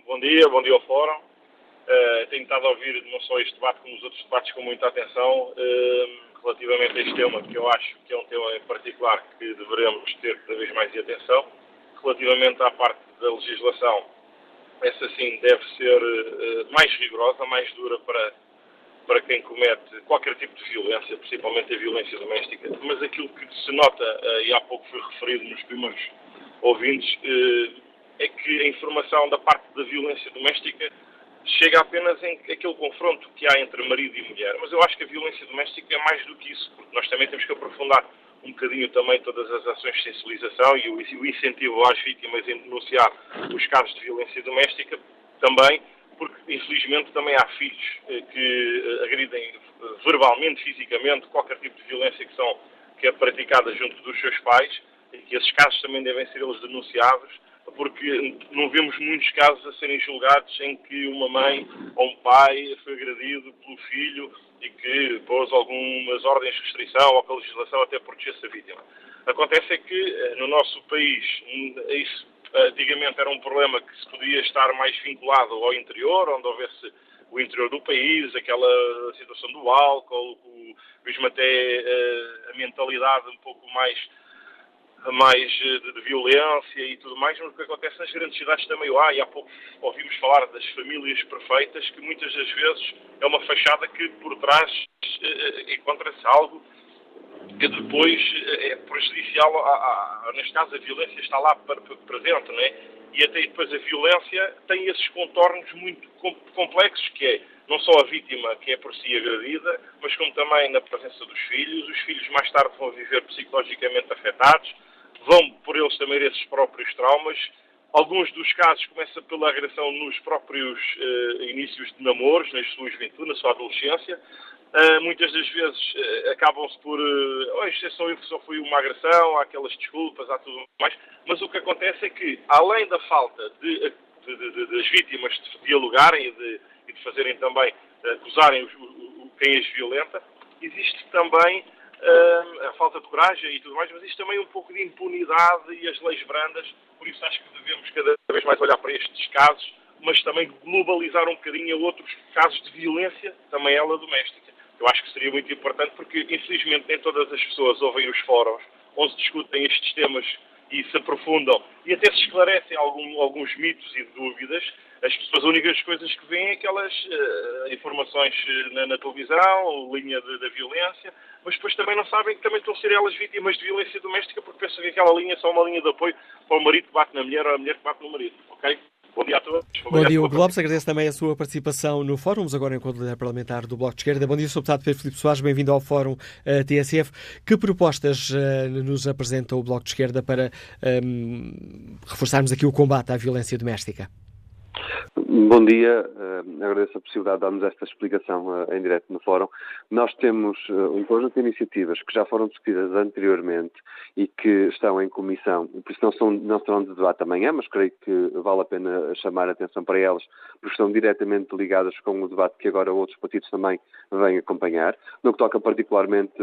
bom dia, bom dia ao Fórum. Uh, tenho estado a ouvir não só este debate como os outros debates com muita atenção uh, relativamente a este tema, que eu acho que é um tema em particular que devemos ter cada vez mais atenção. Relativamente à parte da legislação, essa sim deve ser uh, mais rigorosa, mais dura para, para quem comete qualquer tipo de violência, principalmente a violência doméstica. Mas aquilo que se nota, uh, e há pouco foi referido nos primeiros ouvintes, uh, é que a informação da parte da violência doméstica chega apenas em aquele confronto que há entre marido e mulher. Mas eu acho que a violência doméstica é mais do que isso, porque nós também temos que aprofundar um bocadinho também todas as ações de sensibilização e o incentivo às vítimas em denunciar os casos de violência doméstica também, porque infelizmente também há filhos eh, que eh, agridem eh, verbalmente, fisicamente, qualquer tipo de violência que, são, que é praticada junto dos seus pais e que esses casos também devem ser eles denunciados porque não vemos muitos casos a serem julgados em que uma mãe ou um pai foi agredido pelo filho e que pôs algumas ordens de restrição ou que a legislação até protegesse a vítima. Acontece é que eh, no nosso país hum, isso antigamente era um problema que se podia estar mais vinculado ao interior, onde houvesse o interior do país, aquela situação do álcool, o, mesmo até eh, a mentalidade um pouco mais mais eh, de, de, violência e tudo mais, mas o que acontece nas grandes cidades também há, e há pouco ouvimos falar das famílias perfeitas, que muitas das vezes é uma fachada que por trás uh, encontra-se algo que depois é prejudicial, a, a, neste caso a violência está lá presente, não é? E até depois a violência tem esses contornos muito complexos, que é não só a vítima que é por si agredida, mas como também na presença dos filhos. Os filhos mais tarde vão viver psicologicamente afetados, vão por eles também esses próprios traumas. Alguns dos casos começam pela agressão nos próprios uh, inícios de namoros, na sua juventude, na sua adolescência. Uh, muitas das vezes uh, acabam-se por. Uh, oh, isto é só, foi uma agressão, há aquelas desculpas, há tudo mais. Mas o que acontece é que, além da falta de, de, de, das vítimas de dialogarem e de, e fazerem também acusarem o, quem as violenta. Existe também a falta de coragem e tudo mais, mas existe também um pouco de impunidade e as leis brandas. Por isso acho que devemos cada vez mais olhar para estes casos, mas também globalizar um bocadinho a outros casos de violência, também ela doméstica. Eu acho que seria muito importante porque, infelizmente, nem todas as pessoas ouvem os fóruns onde se discutem estes temas e se aprofundam e até se esclarecem algum, alguns mitos e dúvidas, as pessoas, as únicas coisas que veem é aquelas uh, informações eh, na, na, televisão, linha da violência, mas depois também não sabem que também estão a ser elas vítimas de violência doméstica porque pensam que aquela linha é só uma linha de apoio para o marido que bate na mulher ou a mulher que bate no marido, ok? Bom dia a todos. Bom dia, Hugo Lopes. Agradeço também a sua participação no Fórum, agora enquanto líder parlamentar do Bloco de Esquerda. Bom dia, Sr. Deputado Pedro Filipe Soares. Bem-vindo ao Fórum uh, TSF. Que propostas uh, nos apresenta o Bloco de Esquerda para um, reforçarmos aqui o combate à violência doméstica? Bom dia, uh, agradeço a possibilidade de darmos esta explicação uh, em direto no Fórum. Nós temos uh, um conjunto de iniciativas que já foram discutidas anteriormente e que estão em comissão, por isso não, são, não serão de debate amanhã, mas creio que vale a pena chamar a atenção para elas, porque estão diretamente ligadas com o debate que agora outros partidos também vêm acompanhar. No que toca particularmente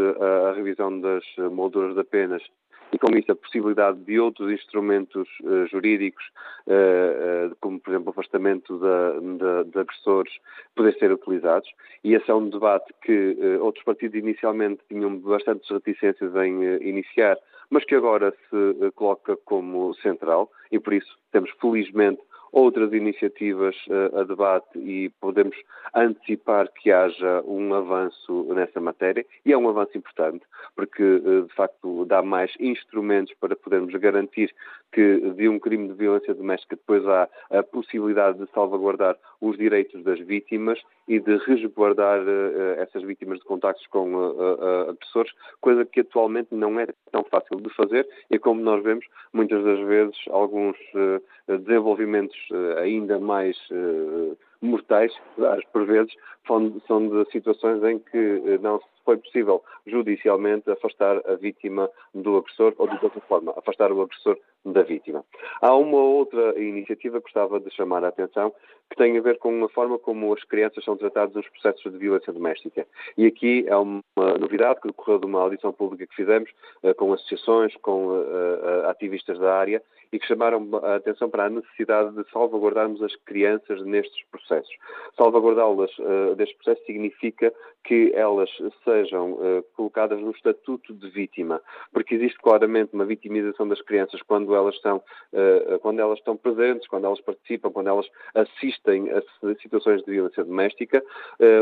à revisão das molduras de penas e com isso a possibilidade de outros instrumentos uh, jurídicos, uh, uh, como por exemplo o afastamento de, de, agressores, poder ser utilizados. E esse é um debate que outros partidos inicialmente tinham bastantes reticências em iniciar, mas que agora se coloca como central e por isso temos felizmente outras iniciativas uh, a debate e podemos antecipar que haja um avanço nessa matéria. E é um avanço importante porque uh, de facto dá mais instrumentos para podermos garantir que de um crime de violência doméstica depois há a possibilidade de salvaguardar os direitos das vítimas e de resguardar uh, essas vítimas de contactos com uh, agressores, coisa que atualmente não é tão fácil de fazer e como nós vemos, muitas das vezes alguns desenvolvimentos ainda mais mortais, por vezes, são de situações em que não se foi possível judicialmente afastar a vítima do agressor ou, de outra forma, afastar o agressor da vítima. Há uma outra iniciativa que gostava de chamar a atenção que tem a ver com a forma como as crianças são tratadas nos processos de violência doméstica. E aqui é uma novidade que decorreu de uma audição pública que fizemos uh, com associações, com uh, ativistas da área e que chamaram a atenção para a necessidade de salvaguardarmos as crianças nestes processos. Salvaguardá-las uh, destes processos significa que elas sejam uh, colocadas no estatuto de vítima, porque existe claramente uma vitimização das crianças quando elas estão, uh, quando elas estão presentes, quando elas participam, quando elas assistem a situações de violência doméstica.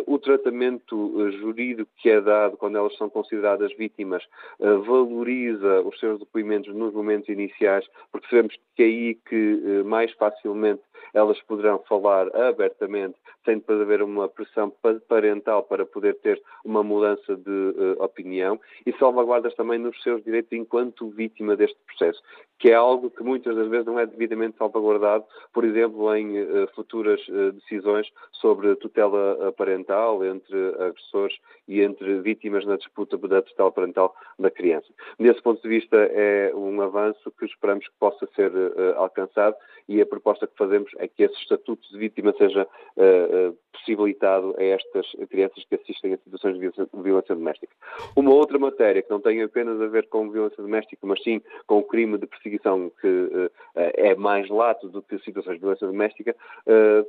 o tratamento jurídico que é dado quando elas são consideradas vítimas valoriza os seus depoimentos nos momentos iniciais, porque sabemos que é aí que mais facilmente elas poderão falar abertamente, sem depois haver uma pressão parental para poder ter uma mudança de uh, opinião e salvaguardas também nos seus direitos enquanto vítima deste processo, que é algo que muitas das vezes não é devidamente salvaguardado, por exemplo, em uh, futuras uh, decisões sobre tutela parental entre agressores e entre vítimas na disputa da tutela parental da criança. Desse ponto de vista, é um avanço que esperamos que possa ser alcançado e a proposta que fazemos é que esse estatuto de vítima seja possibilitado a estas crianças que assistem a situações de violência doméstica. Uma outra matéria que não tem apenas a ver com violência doméstica, mas sim com o crime de perseguição que uh, é mais lato do que situações de violência doméstica, uh,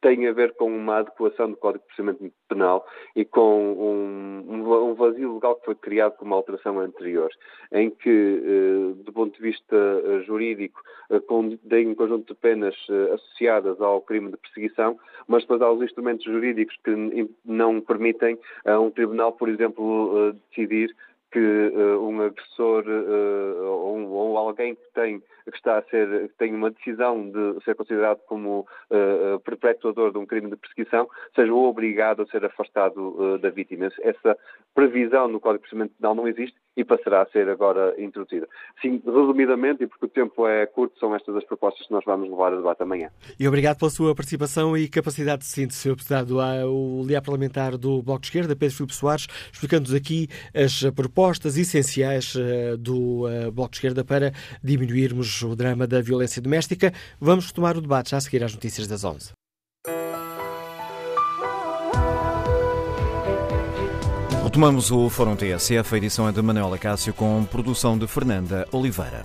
tem a ver com uma adequação do Código de Procedimento Penal e com um, um, vazio legal que foi criado com uma alteração anterior, em que, eh, do ponto de vista eh, jurídico, eh, tem um conjunto de penas associadas ao crime de perseguição, mas depois há os instrumentos jurídicos que não permitem a um tribunal, por exemplo, decidir que um agressor ou, ou alguém que tem que está a ser, que tem uma decisão de ser considerado como uh, perpetuador de um crime de perseguição, seja obrigado a ser afastado uh, da vítima. Essa previsão no Código de Procedimento Penal não existe e passará a ser agora introduzida. Sim, resumidamente, e porque o tempo é curto, são estas as propostas que nós vamos levar a debate amanhã. E obrigado pela sua participação e capacidade de síntese, Sr. Deputado. O líder parlamentar do Bloco de Esquerda, Pedro Filipe Soares, explicando-nos aqui as propostas essenciais do Bloco de Esquerda para diminuirmos o drama da violência doméstica. Vamos retomar o debate já a seguir às notícias das 11. Retomamos o Fórum TSF, a edição é de Manuela Cássio com produção de Fernanda Oliveira.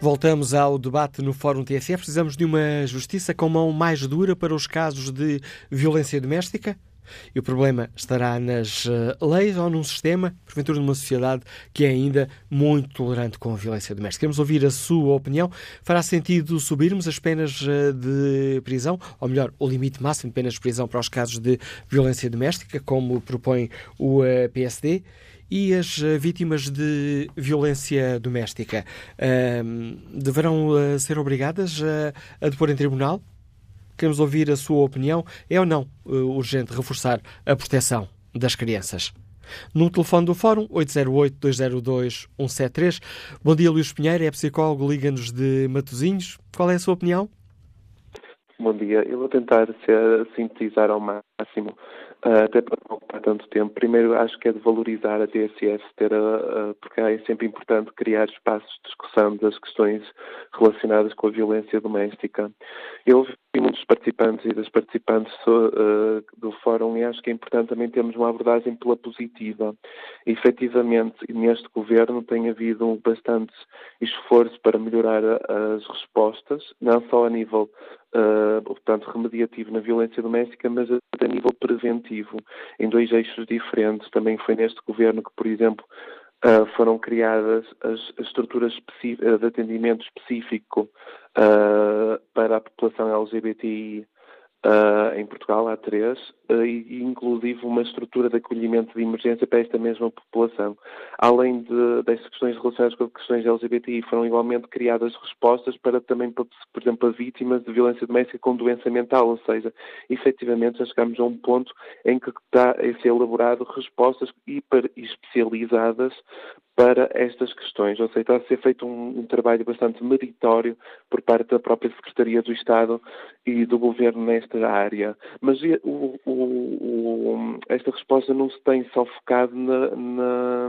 Voltamos ao debate no Fórum TSF. Precisamos de uma justiça com mão mais dura para os casos de violência doméstica? E o problema estará nas eh, leis ou num sistema, porventura numa sociedade que é ainda muito tolerante com a violência doméstica. Queremos ouvir a sua opinião. Fará sentido subirmos as penas eh, de prisão, ou melhor, o limite máximo de penas de prisão para os casos de violência doméstica, como propõe o eh, PSD? e as vítimas de violência doméstica uh, deverão uh, ser obrigadas a, a depor em tribunal? Queremos ouvir a sua opinião. É ou não uh, urgente reforçar a proteção das crianças? No telefone do Fórum, 808-202-173. Bom dia, Luís Pinheiro, é psicólogo, liga-nos de Matosinhos. Qual é a sua opinião? Bom dia. Eu vou tentar ser, sintetizar ao máximo Uh, até para não ocupar tanto tempo. Primeiro, acho que é de valorizar a TSF, ter a, a, porque é sempre importante criar espaços de discussão das questões relacionadas com a violência doméstica. Eu ouvi muitos participantes e das participantes uh, do fórum e acho que é importante também termos uma abordagem pela positiva. E, efetivamente, neste governo tem havido bastante esforço para melhorar as respostas, não só a nível uh, portanto, remediativo na violência doméstica, mas a nível preventivo, em dois eixos diferentes. Também foi neste governo que, por exemplo, foram criadas as, as estruturas de atendimento específico uh, para a população LGBTI Uh, em Portugal há três, uh, e inclusive uma estrutura de acolhimento de emergência para esta mesma população. Além de, destas questões relacionadas com questões LGBTI, foram igualmente criadas respostas para também, por exemplo, as vítimas de violência doméstica com doença mental, ou seja, efetivamente já chegamos a um ponto em que está a ser elaborado respostas hiper especializadas para estas questões, ou seja, está a ser feito um, um, trabalho bastante meritório por parte da própria Secretaria do Estado e do Governo nesta área. Mas o, o, esta resposta não se tem só focado na, na,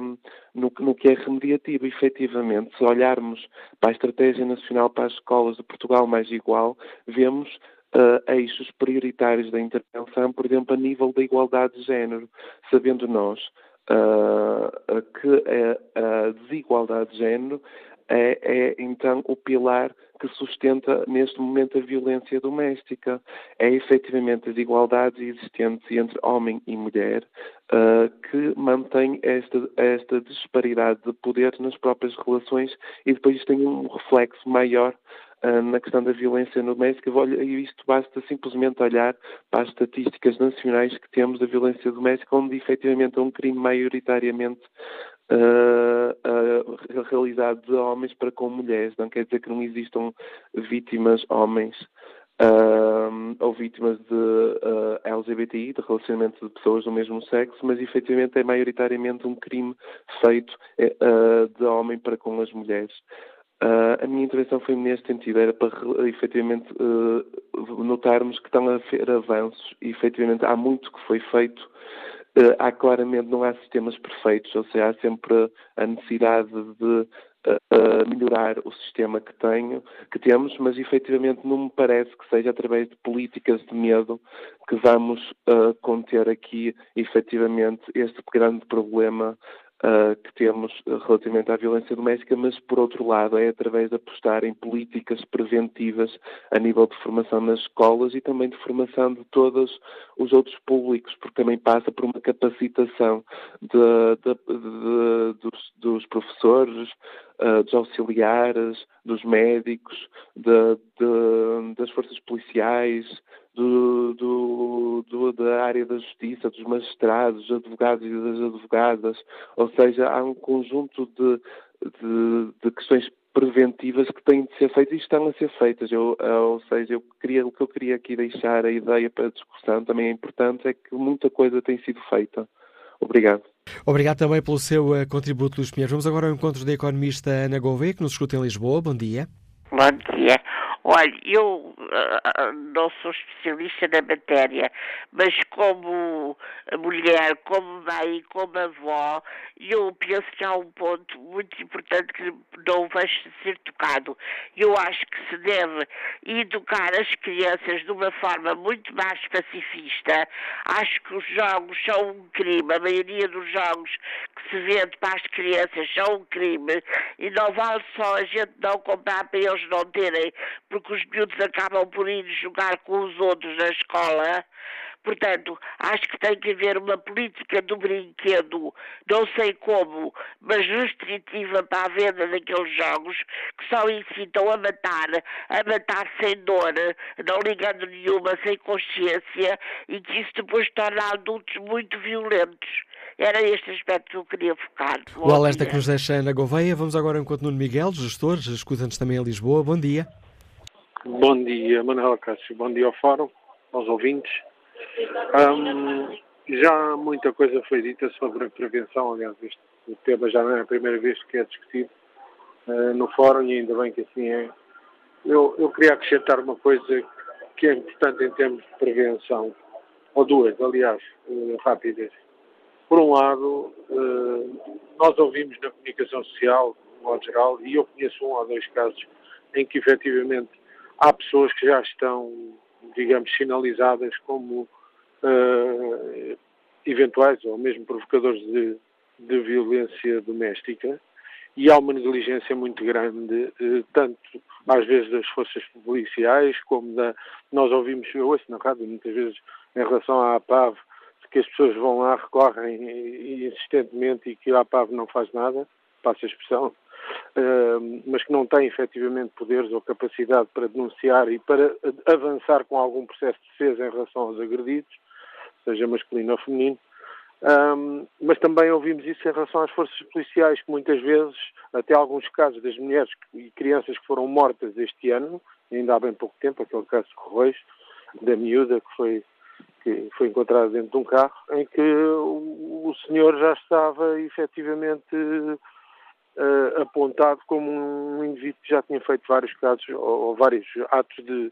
no, no, que é remediativo. Efetivamente, se olharmos para a Estratégia Nacional para as Escolas de Portugal Mais Igual, vemos Uh, eixos prioritários da intervenção, por exemplo, a nível da igualdade de género, sabendo nós uh, que a, a desigualdade de género é, é, então o pilar que sustenta neste momento a violência doméstica. É efetivamente as igualdades existentes entre homem e mulher uh, que mantém esta, esta disparidade de poder nas próprias relações e depois tem um reflexo maior ah, na questão da violência doméstica, e isto basta simplesmente olhar para as estatísticas nacionais que temos da violência doméstica, onde efetivamente é um crime maioritariamente Uh, uh, realizado de homens para com mulheres. Não quer dizer que não existam vítimas homens uh, ou vítimas de uh, LGBTI, de relacionamento de pessoas do mesmo sexo, mas efetivamente é maioritariamente um crime feito de homem para com as mulheres. Uh, a minha intervenção foi neste sentido, era para efetivamente uh, notarmos que estão a haver avanços e efetivamente há muito que foi feito. Uh, há claramente, não há sistemas perfeitos, ou seja, há sempre a necessidade de melhorar o sistema que tenho, que temos, mas efetivamente não me parece que seja através de políticas de medo que vamos conter aqui efetivamente este grande problema uh, que temos relativamente à violência doméstica, mas por outro lado é através de apostar em políticas preventivas a nível de formação nas escolas e também de formação de todos os outros públicos, porque também passa por uma capacitação de, de, de, dos, dos, professores, uh, dos auxiliares, dos médicos, das forças policiais, do, do, do, da área da justiça, dos magistrados, dos advogados e das advogadas, ou seja, há um conjunto de, de, de questões preventivas que têm de ser feitas e estão a ser feitas. Eu, ou seja, eu queria, o que eu queria aqui deixar a ideia para a discussão também é importante é que muita coisa tem sido feita. Obrigado. Obrigado também pelo seu uh, contributo, Luís Pinheiro. Vamos agora ao encontro da economista Ana Gouveia, que nos escuta em Lisboa. Bom dia. Bom dia. Olha, eu uh, não sou especialista na matéria, mas como mulher, como mãe, como avó, eu penso que há um ponto muito importante que não vai ser tocado. Eu acho que se deve educar as crianças de uma forma muito mais pacifista. Acho que os jogos são um crime, a maioria dos jogos que se vende para as crianças são um crime e não vale só a gente não comprar para eles não terem porque os miúdos acabam por ir jogar com os outros na escola. Portanto, acho que tem que haver uma política do brinquedo, não sei como, mas restritiva para a venda daqueles jogos que só incitam a matar, a matar sem dor, não ligando nenhuma, sem consciência, e que isso depois torna adultos muito violentos. Era este aspecto que eu queria focar. o alerta que nos deixa Ana Gouveia. Vamos agora ao encontro Nuno Miguel, gestor, escuta-nos também em Lisboa. Bom dia. Bom dia, Manuela Cássio. Bom dia ao Fórum, aos ouvintes. Um, já muita coisa foi dita sobre a prevenção, aliás, este tema já não é a primeira vez que é discutido uh, no Fórum e ainda bem que assim é. Eu, eu queria acrescentar uma coisa que é importante em termos de prevenção, ou duas, aliás, uh, rápidas. Por um lado, uh, nós ouvimos na comunicação social, no modo geral, e eu conheço um ou dois casos em que efetivamente há pessoas que já estão, digamos, sinalizadas como uh, eventuais ou mesmo provocadores de, de, violência doméstica e há uma negligência muito grande, uh, tanto às vezes das forças policiais como da. Nós ouvimos, eu ouço na rádio muitas vezes em relação à APAV, que as pessoas vão lá, recorrem insistentemente e que a APAV não faz nada, passa a expressão, mas que não têm efetivamente poderes ou capacidade para denunciar e para avançar com algum processo de defesa em relação aos agredidos, seja masculino ou feminino. Um, mas também ouvimos isso em relação às forças policiais, que muitas vezes, até alguns casos das mulheres e crianças que foram mortas este ano, ainda há bem pouco tempo, aquele caso de Correios, da miúda que foi, que foi encontrada dentro de um carro, em que o, o senhor já estava efetivamente uh, apontado como um indivíduo que já tinha feito vários casos ou, ou vários atos de,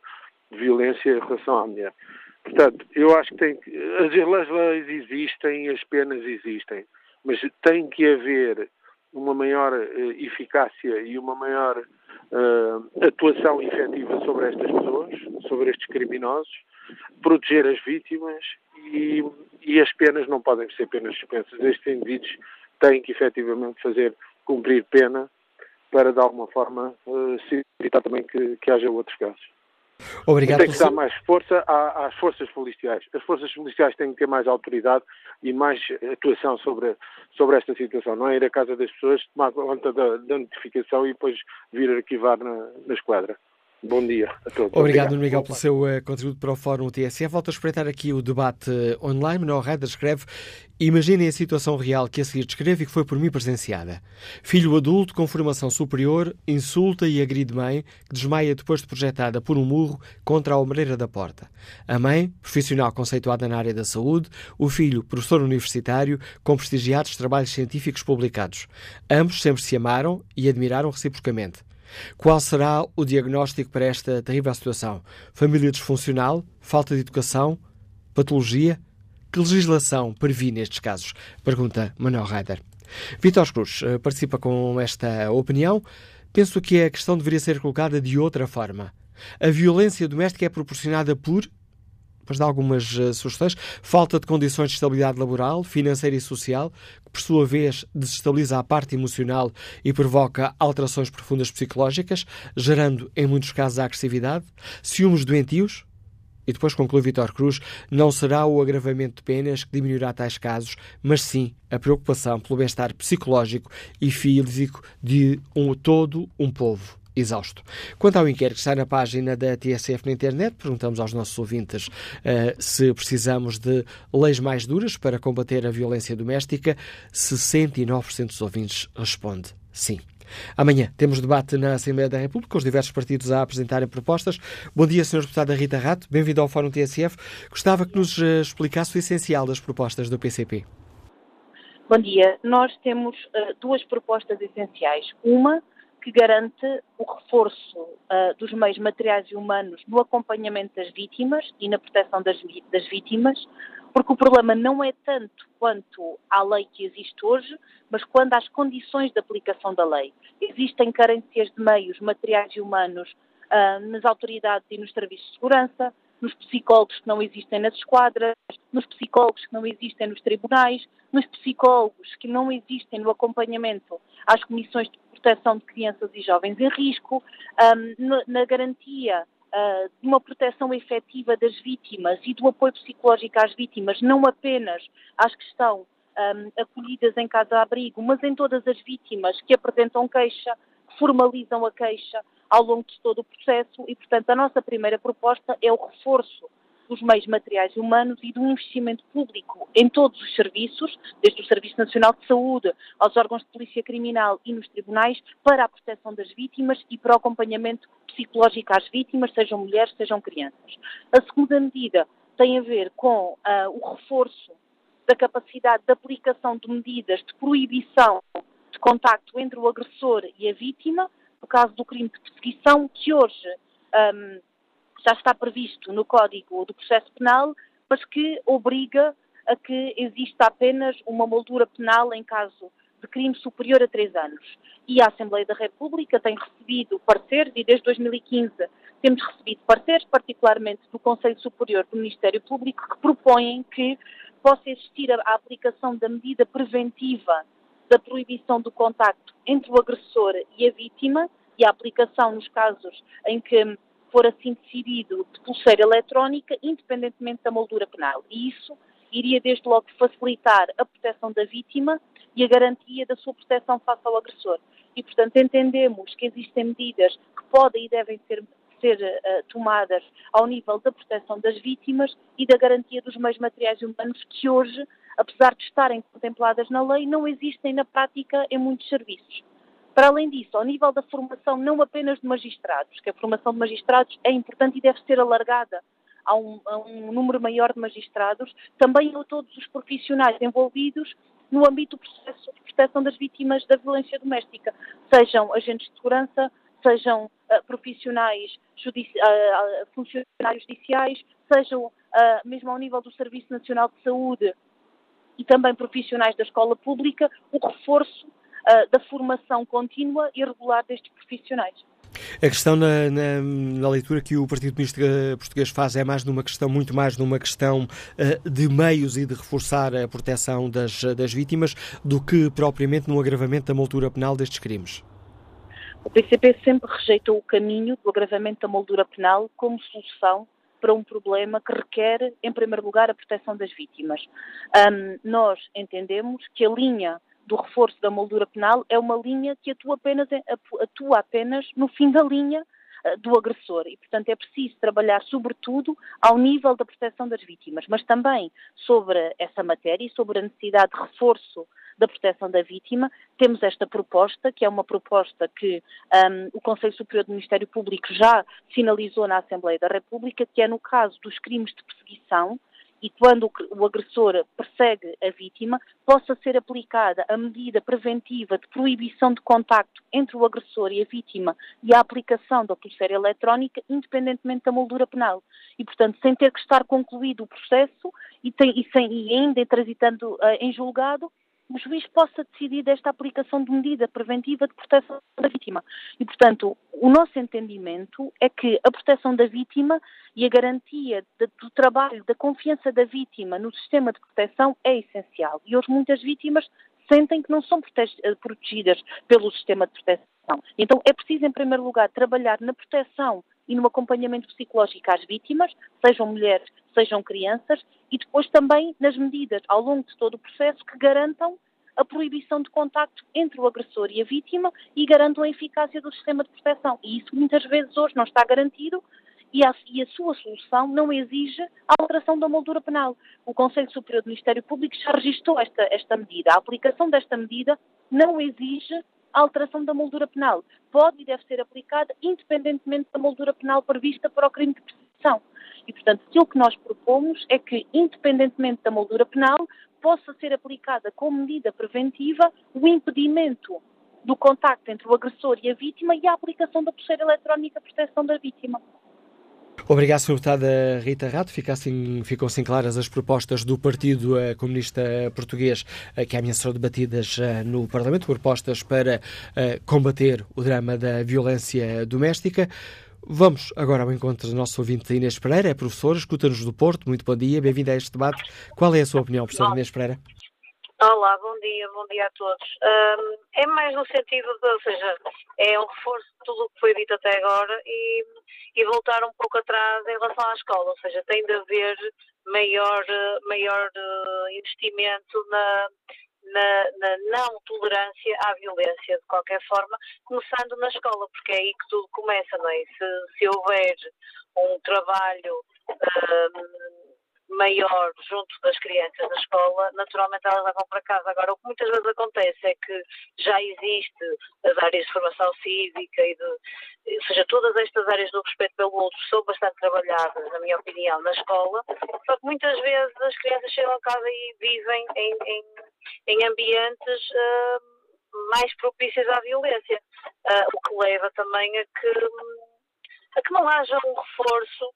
de, violência em relação à mulher. Portanto, eu acho que tem que, as leis existem, as penas existem, mas tem que haver uma maior uh, eficácia e uma maior uh, atuação efetiva sobre estas pessoas, sobre estes criminosos, proteger as vítimas e, e as penas não podem ser penas suspensas. Estes indivíduos têm que efetivamente fazer cumprir pena para, de alguma forma, se evitar também que, que haja outros casos. Obrigado. Tem que dar mais força às forças policiais. As forças policiais têm que ter mais autoridade e mais atuação sobre, sobre esta situação. Não é ir à casa das pessoas, tomar conta da, da notificação e depois vir arquivar na, na esquadra. Bom dia a todos. Obrigado, Obrigado. Miguel, pelo seu uh, contributo para o Fórum TSF. Volto a espreitar aqui o debate uh, online. Manuel Reda escreve: Imaginem a situação real que a seguir descreve e que foi por mim presenciada. Filho adulto com formação superior insulta e agride mãe, que desmaia depois de projetada por um murro contra a ombreira da porta. A mãe, profissional conceituada na área da saúde, o filho, professor universitário, com prestigiados trabalhos científicos publicados. Ambos sempre se amaram e admiraram reciprocamente. Qual será o diagnóstico para esta terrível situação? Família disfuncional? Falta de educação? Patologia? Que legislação previne nestes casos? Pergunta Manuel Reider. Vitor Cruz eh, participa com esta opinião. Penso que a questão deveria ser colocada de outra forma. A violência doméstica é proporcionada por depois de algumas uh, sugestões, falta de condições de estabilidade laboral, financeira e social, que por sua vez desestabiliza a parte emocional e provoca alterações profundas psicológicas, gerando em muitos casos a agressividade, ciúmes doentios, e depois conclui Vitor Cruz, não será o agravamento de penas que diminuirá tais casos, mas sim a preocupação pelo bem-estar psicológico e físico de um todo um povo exausto. Quanto ao inquérito que está na página da TSF na internet, perguntamos aos nossos ouvintes uh, se precisamos de leis mais duras para combater a violência doméstica. 69% dos ouvintes responde sim. Amanhã temos debate na Assembleia da República, com os diversos partidos a apresentarem propostas. Bom dia, Sr. Deputada Rita Rato, bem-vindo ao Fórum TSF. Gostava que nos uh, explicasse o essencial das propostas do PCP. Bom dia. Nós temos uh, duas propostas essenciais. Uma que garante o reforço uh, dos meios materiais e humanos no acompanhamento das vítimas e na proteção das, das vítimas, porque o problema não é tanto quanto à lei que existe hoje, mas quando às condições de aplicação da lei. Existem carências de meios materiais e humanos uh, nas autoridades e nos serviços de segurança, nos psicólogos que não existem nas esquadras, nos psicólogos que não existem nos tribunais, nos psicólogos que não existem no acompanhamento às comissões de proteção de crianças e jovens em risco, na garantia uh, de uma proteção efetiva das vítimas e do apoio psicológico às vítimas, não apenas às que estão acolhidas em casa-abrigo, mas em todas as vítimas que apresentam queixa, que formalizam a queixa ao longo de todo o processo e, portanto, a nossa primeira proposta é o reforço dos meios materiais e humanos e do investimento público em todos os serviços, desde o Serviço Nacional de Saúde aos órgãos de polícia criminal e nos tribunais, para a proteção das vítimas e para o acompanhamento psicológico às vítimas, sejam mulheres, sejam crianças. A segunda medida tem a ver com uh, o reforço da capacidade de aplicação de medidas de proibição de contacto entre o agressor e a vítima, no caso do crime de perseguição, que hoje um, já está previsto no Código do Processo Penal, mas que obriga a que exista apenas uma moldura penal em caso de crime superior a três anos. E a Assembleia da República tem recebido pareceres, e desde 2015 temos recebido pareceres, particularmente do Conselho Superior do Ministério Público, que propõem que possa existir a aplicação da medida preventiva da proibição do contacto entre o agressor e a vítima e a aplicação nos casos em que for assim decidido de pulseira eletrónica, independentemente da moldura penal. E isso iria desde logo facilitar a proteção da vítima e a garantia da sua proteção face ao agressor. E, portanto, entendemos que existem medidas que podem e devem ser, ser uh, tomadas ao nível da proteção das vítimas e da garantia dos meios materiais humanos que hoje, apesar de estarem contempladas na lei, não existem na prática em muitos serviços. Para além disso, ao nível da formação não apenas de magistrados, que a formação de magistrados é importante e deve ser alargada a um, a um número maior de magistrados, também a todos os profissionais envolvidos no âmbito do processo de proteção das vítimas da violência doméstica, sejam agentes de segurança, sejam uh, profissionais judici uh, funcionários judiciais, sejam uh, mesmo ao nível do Serviço Nacional de Saúde e também profissionais da escola pública, o reforço uh, da formação contínua e regular destes profissionais. A questão na, na, na, leitura que o Partido Comunista Português faz é mais numa questão, muito mais numa questão uh, de meios e de reforçar a proteção das, das vítimas do que propriamente no agravamento da moldura penal destes crimes. O PCP sempre rejeitou o caminho do agravamento da moldura penal como solução para um problema que requer, em primeiro lugar, a proteção das vítimas. Um, nós entendemos que a linha do reforço da moldura penal é uma linha que atua apenas, atua apenas no fim da linha eh, do agressor. E, portanto, é preciso trabalhar sobretudo ao nível da proteção das vítimas, mas também sobre essa matéria e sobre a necessidade de reforço da proteção da vítima, temos esta proposta, que é uma proposta que um, o Conselho Superior do Ministério Público já sinalizou na Assembleia da República, que é no caso dos crimes de perseguição, e quando o agressor persegue a vítima, possa ser aplicada a medida preventiva de proibição de contacto entre o agressor e a vítima e a aplicação da pulseira eletrónica, independentemente da moldura penal. E, portanto, sem ter que estar concluído o processo e, tem, e, sem, e ainda transitando uh, em julgado, o juiz possa decidir desta aplicação de medida preventiva de proteção da vítima. E, portanto, o nosso entendimento é que a proteção da vítima e a garantia de, do trabalho, da confiança da vítima no sistema de proteção é essencial. E hoje muitas vítimas sentem que não são eh, protegidas pelo sistema de proteção. Então é preciso, em primeiro lugar, trabalhar na proteção e no acompanhamento psicológico às vítimas, sejam mulheres, sejam crianças, e depois também nas medidas ao longo de todo o processo que garantam a proibição de contacto entre o agressor e a vítima e garantam a eficácia do sistema de proteção. E isso muitas vezes hoje não está garantido e a, e a, sua solução não exige a alteração da moldura penal. O Conselho Superior do Ministério Público já registrou esta, esta medida. A aplicação desta medida não exige a alteração da moldura penal. Pode e deve ser aplicada independentemente da moldura penal prevista para o crime de perseguição. E, portanto, aquilo que nós propomos é que, independentemente da moldura penal, possa ser aplicada como medida preventiva o impedimento do contacto entre o agressor e a vítima e a aplicação da pulseira eletrónica de proteção da vítima. Obrigado, Sr. Deputada Rita Rato. Fica assim, ficam assim claras as propostas do Partido eh, Comunista Português eh, que amanhã serão debatidas eh, no Parlamento, propostas para combater o drama da violência doméstica. Vamos agora ao encontro do nosso ouvinte Inês Pereira, é professora, escuta-nos do Porto. Muito bom dia, bem-vinda a este debate. Qual é a sua opinião, professora Inês Pereira? Olá, bom dia, bom dia a todos. Um, é mais no sentido de, ou seja, é um reforço de tudo o que foi dito até agora e, e voltar um pouco atrás em relação à escola, ou seja, tem de haver maior, maior uh, investimento na, na, na, não tolerância à violência, de qualquer forma, começando na escola, porque é aí que tudo começa, não é? Se, se houver um trabalho. Um, maior junto das crianças na escola, naturalmente elas levam para casa. Agora, o que muitas vezes acontece é que já existe as áreas de formação cívica e de, ou seja, todas estas áreas do respeito pelo outro são bastante trabalhadas, na minha opinião, na escola, só que muitas vezes as crianças chegam a casa e vivem em, em, em ambientes uh, mais propícios à violência, uh, o que leva também a que, a que não haja um reforço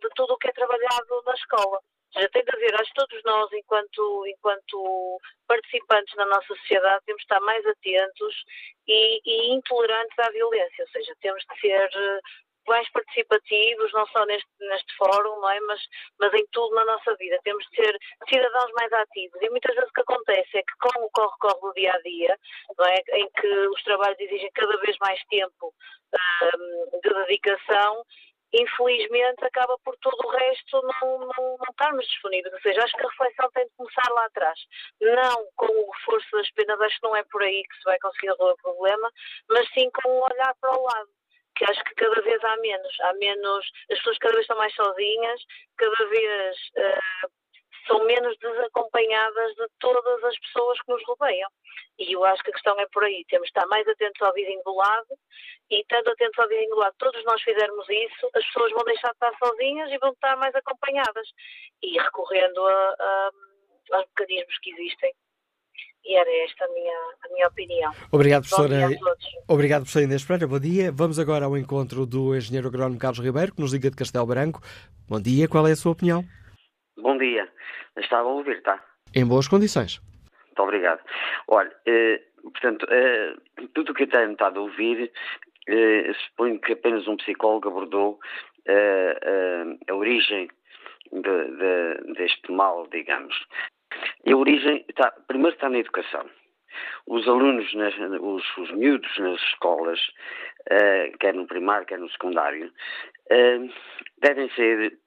de, tudo o que é trabalhado na escola. Ou seja, tem de haver, acho que todos nós, enquanto, enquanto participantes na nossa sociedade, temos de estar mais atentos e, e intolerantes à violência, ou seja, temos de ser eh, mais participativos, não só neste, neste fórum, não é? mas, mas em tudo na nossa vida. Temos de ser cidadãos mais ativos. E muitas vezes o que acontece é que com o corre-corre do dia a dia, não é? em que os trabalhos exigem cada vez mais tempo um, de dedicação, infelizmente acaba por todo o resto não, não, não estarmos disponíveis. Ou seja, acho que a reflexão tem de começar lá atrás. Não com o reforço das penas, acho que não é por aí que se vai conseguir resolver o problema, mas sim com o olhar para o lado. Que acho que cada vez há menos, há menos, as pessoas cada vez estão mais sozinhas, cada vez uh, são menos desacompanhadas de todas as pessoas que nos rodeiam. E eu acho que a questão é por aí. Temos de estar mais atentos ao vizinho do lado e, estando atentos ao vizinho do lado, todos nós fizermos isso, as pessoas vão deixar de estar sozinhas e vão estar mais acompanhadas. E recorrendo a, a, aos mecanismos que existem. E era esta a minha, a minha opinião. Obrigado, professora. Obrigado, professora Inês Pereira. Bom dia. Vamos agora ao encontro do engenheiro agrónomo Carlos Ribeiro, que nos liga de Castelo Branco. Bom dia. Qual é a sua opinião? Bom dia. Estava a ouvir, tá? Em boas condições. Muito obrigado. Olha, eh, portanto, eh, tudo o que eu tenho estado a ouvir, eh, suponho que apenas um psicólogo abordou eh, eh, a origem de, de, deste mal, digamos. E a origem, está, primeiro está na educação. Os alunos, nas, os, os miúdos nas escolas, eh, quer no primário, quer no secundário, devem ser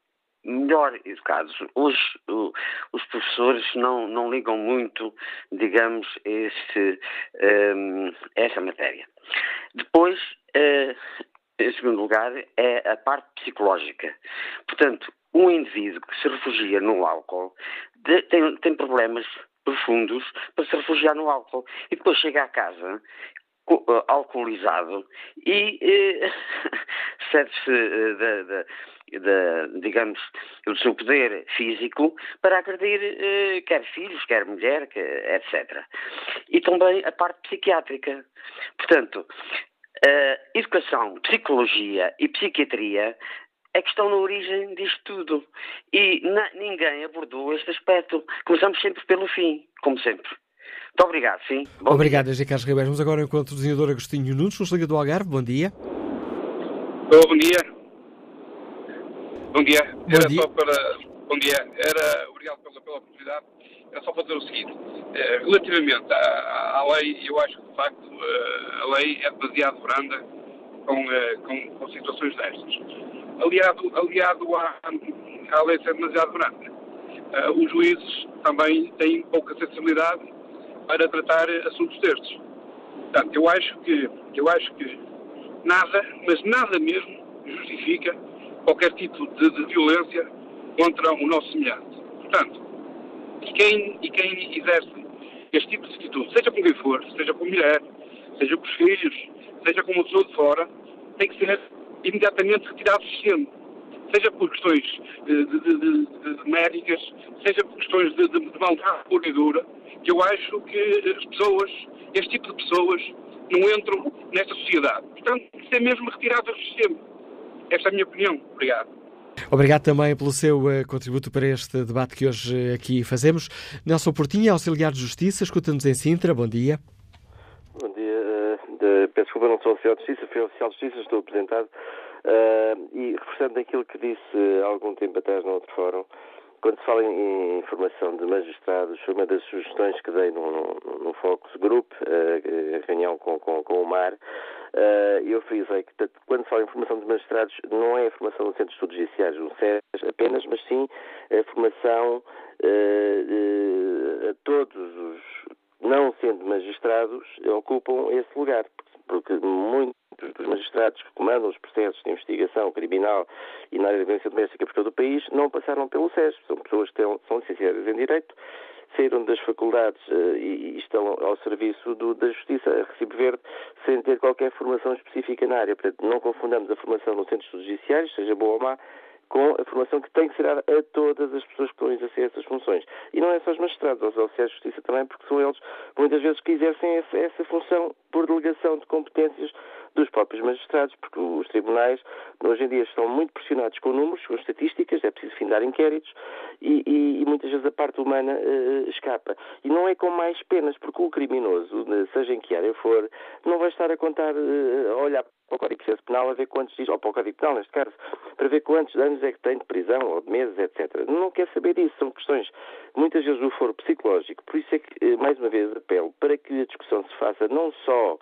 melhor educados. Hoje os professores não, não ligam muito, digamos, este, um, essa matéria. Depois, uh, em segundo lugar, é a parte psicológica. Portanto, um indivíduo que se refugia no álcool de, tem, tem problemas profundos para se refugiar no álcool. E depois chega à casa uh, alcoolizado e eh, serve-se uh, digamos, do seu poder físico para agredir eh, quer filhos, quer mulher, que, etc. E também a parte psiquiátrica. Portanto, educação, psicologia e psiquiatria é que estão na origem disto tudo. E na, ninguém abordou este aspecto. Começamos sempre pelo fim, como sempre. Muito obrigado, sim. Bom obrigado, José Carlos Ribeiro. Vamos agora ao encontro do desenhador Agostinho Nunes, nos Liga do Algarve. Bom dia. Bom dia. Bom dia. Bom era dia. só para. Bom dia. Era. Obrigado pela, pela oportunidade. Era só para dizer o seguinte. Eh, relativamente à, à, lei, eu acho que de facto eh, a lei é demasiado branda com, eh, com, com situações destas. Aliado, aliado à, à lei ser demasiado branda, os juízes também têm pouca sensibilidade para tratar assuntos destes. Portanto, eu acho que, eu acho que nada, mas nada mesmo, justifica qualquer tipo de, de violência contra o nosso semelhante. Portanto, e quem, e quem exerce este tipo de atitude, seja com quem for, seja com mulher, seja com os filhos, seja com uma pessoa de fora, tem que ser imediatamente retirado do sistema. Seja por questões de, de, de, médicas, seja por questões de, de, de maldade pura e dura, que eu acho que as pessoas este tipo de pessoas não entram nesta sociedade. Portanto, isso é mesmo retirado do sistema. Esta é a minha opinião. Obrigado. Obrigado também pelo seu uh, contributo para este debate que hoje uh, aqui fazemos. Nelson Portinha, auxiliar de Justiça, escuta-nos em Sintra. Bom dia. Bom dia. Uh, de, peço desculpa, não sou auxiliar de Justiça, fui auxiliar de Justiça, estou apresentado. e reforçando aquilo que disse há algum tempo atrás no outro fórum, quando se fala em, formação de magistrados, foi uma das sugestões que dei no, no, Focus Group, a reunião com, com, com o MAR, eu frisei que quando se fala em formação de magistrados, não é a formação no Centro de Estudos Judiciários, no SES apenas, mas sim a formação a todos os não sendo magistrados ocupam esse lugar, porque muitos dos magistrados que comandam os processos de investigação criminal e na área da violência doméstica por todo o país não passaram pelo SES. São pessoas que são licenciadas em Direito, saíram das faculdades uh, e, estão ao serviço do, da Justiça a Recibo Verde sem ter qualquer formação específica na área. Portanto, não confundamos a formação no centro judiciários, seja boa ou má, com a formação que tem que ser dada a todas as pessoas que estão a exercer essas funções. E não é só os magistrados, os auxiliares de justiça também, porque são eles, muitas vezes, que exercem essa função por delegação de competências dos próprios magistrados, porque os tribunais hoje em dia estão muito pressionados com números, com estatísticas, é preciso findar inquéritos e, e, e muitas vezes a parte humana uh, escapa. E não é com mais penas, porque o criminoso, seja em que área for, não vai estar a contar, uh, a olhar para o Código de Processo Penal a ver quantos dias, ou para o Código Penal neste caso, para ver quantos anos é que tem de prisão, ou de meses, etc. Não quer saber disso, são questões muitas vezes do foro psicológico, por isso é que, eh, mais uma vez, apelo para que a discussão se faça não só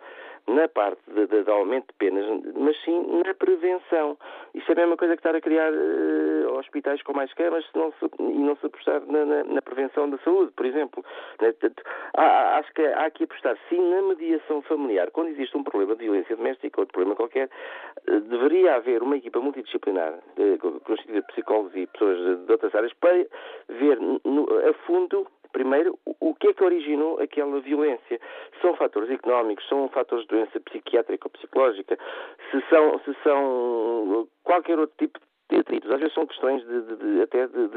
na parte de, de, de, aumento de penas, mas sim na prevenção. Isso é a mesma coisa que estar a criar uh, hospitais com mais camas não se, e não se apostar na, na, na, prevenção da saúde, por exemplo. Né, há, acho que há aqui apostar sim na mediação familiar. Quando existe um problema de violência doméstica ou de problema qualquer, uh, deveria haver uma equipa multidisciplinar, uh, constituída de psicólogos e pessoas de outras áreas, para ver no, a fundo Primeiro, o que é que originou aquela violência? São fatores económicos, são fatores de doença psiquiátrica ou psicológica, se são, se são qualquer outro tipo de atritos. Às vezes são questões de, de, de até de,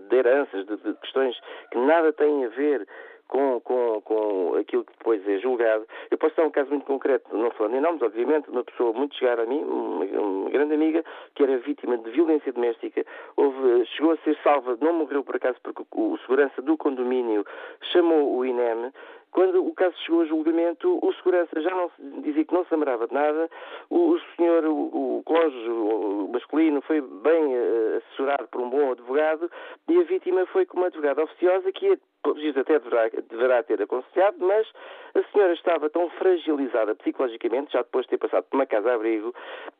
de, heranças, de, questões que nada têm a ver com, com, com aquilo que depois é julgado. Eu posso dar um caso muito concreto, não falando em nomes, obviamente, uma pessoa muito chegada a mim, uma, uma, grande amiga, que era vítima de violência doméstica, houve, chegou a ser salva, não morreu por acaso porque o, o segurança do condomínio chamou o INEM, quando o caso chegou a julgamento, o segurança já não dizia que não se lembrava de nada, o, o senhor, o, o cônjuge o masculino, foi bem uh, assessorado por um bom advogado e a vítima foi com uma advogada oficiosa que ia juiz até deverá, deverá, ter aconselhado, mas a senhora estava tão fragilizada psicologicamente, já depois de ter passado por uma casa-abrigo,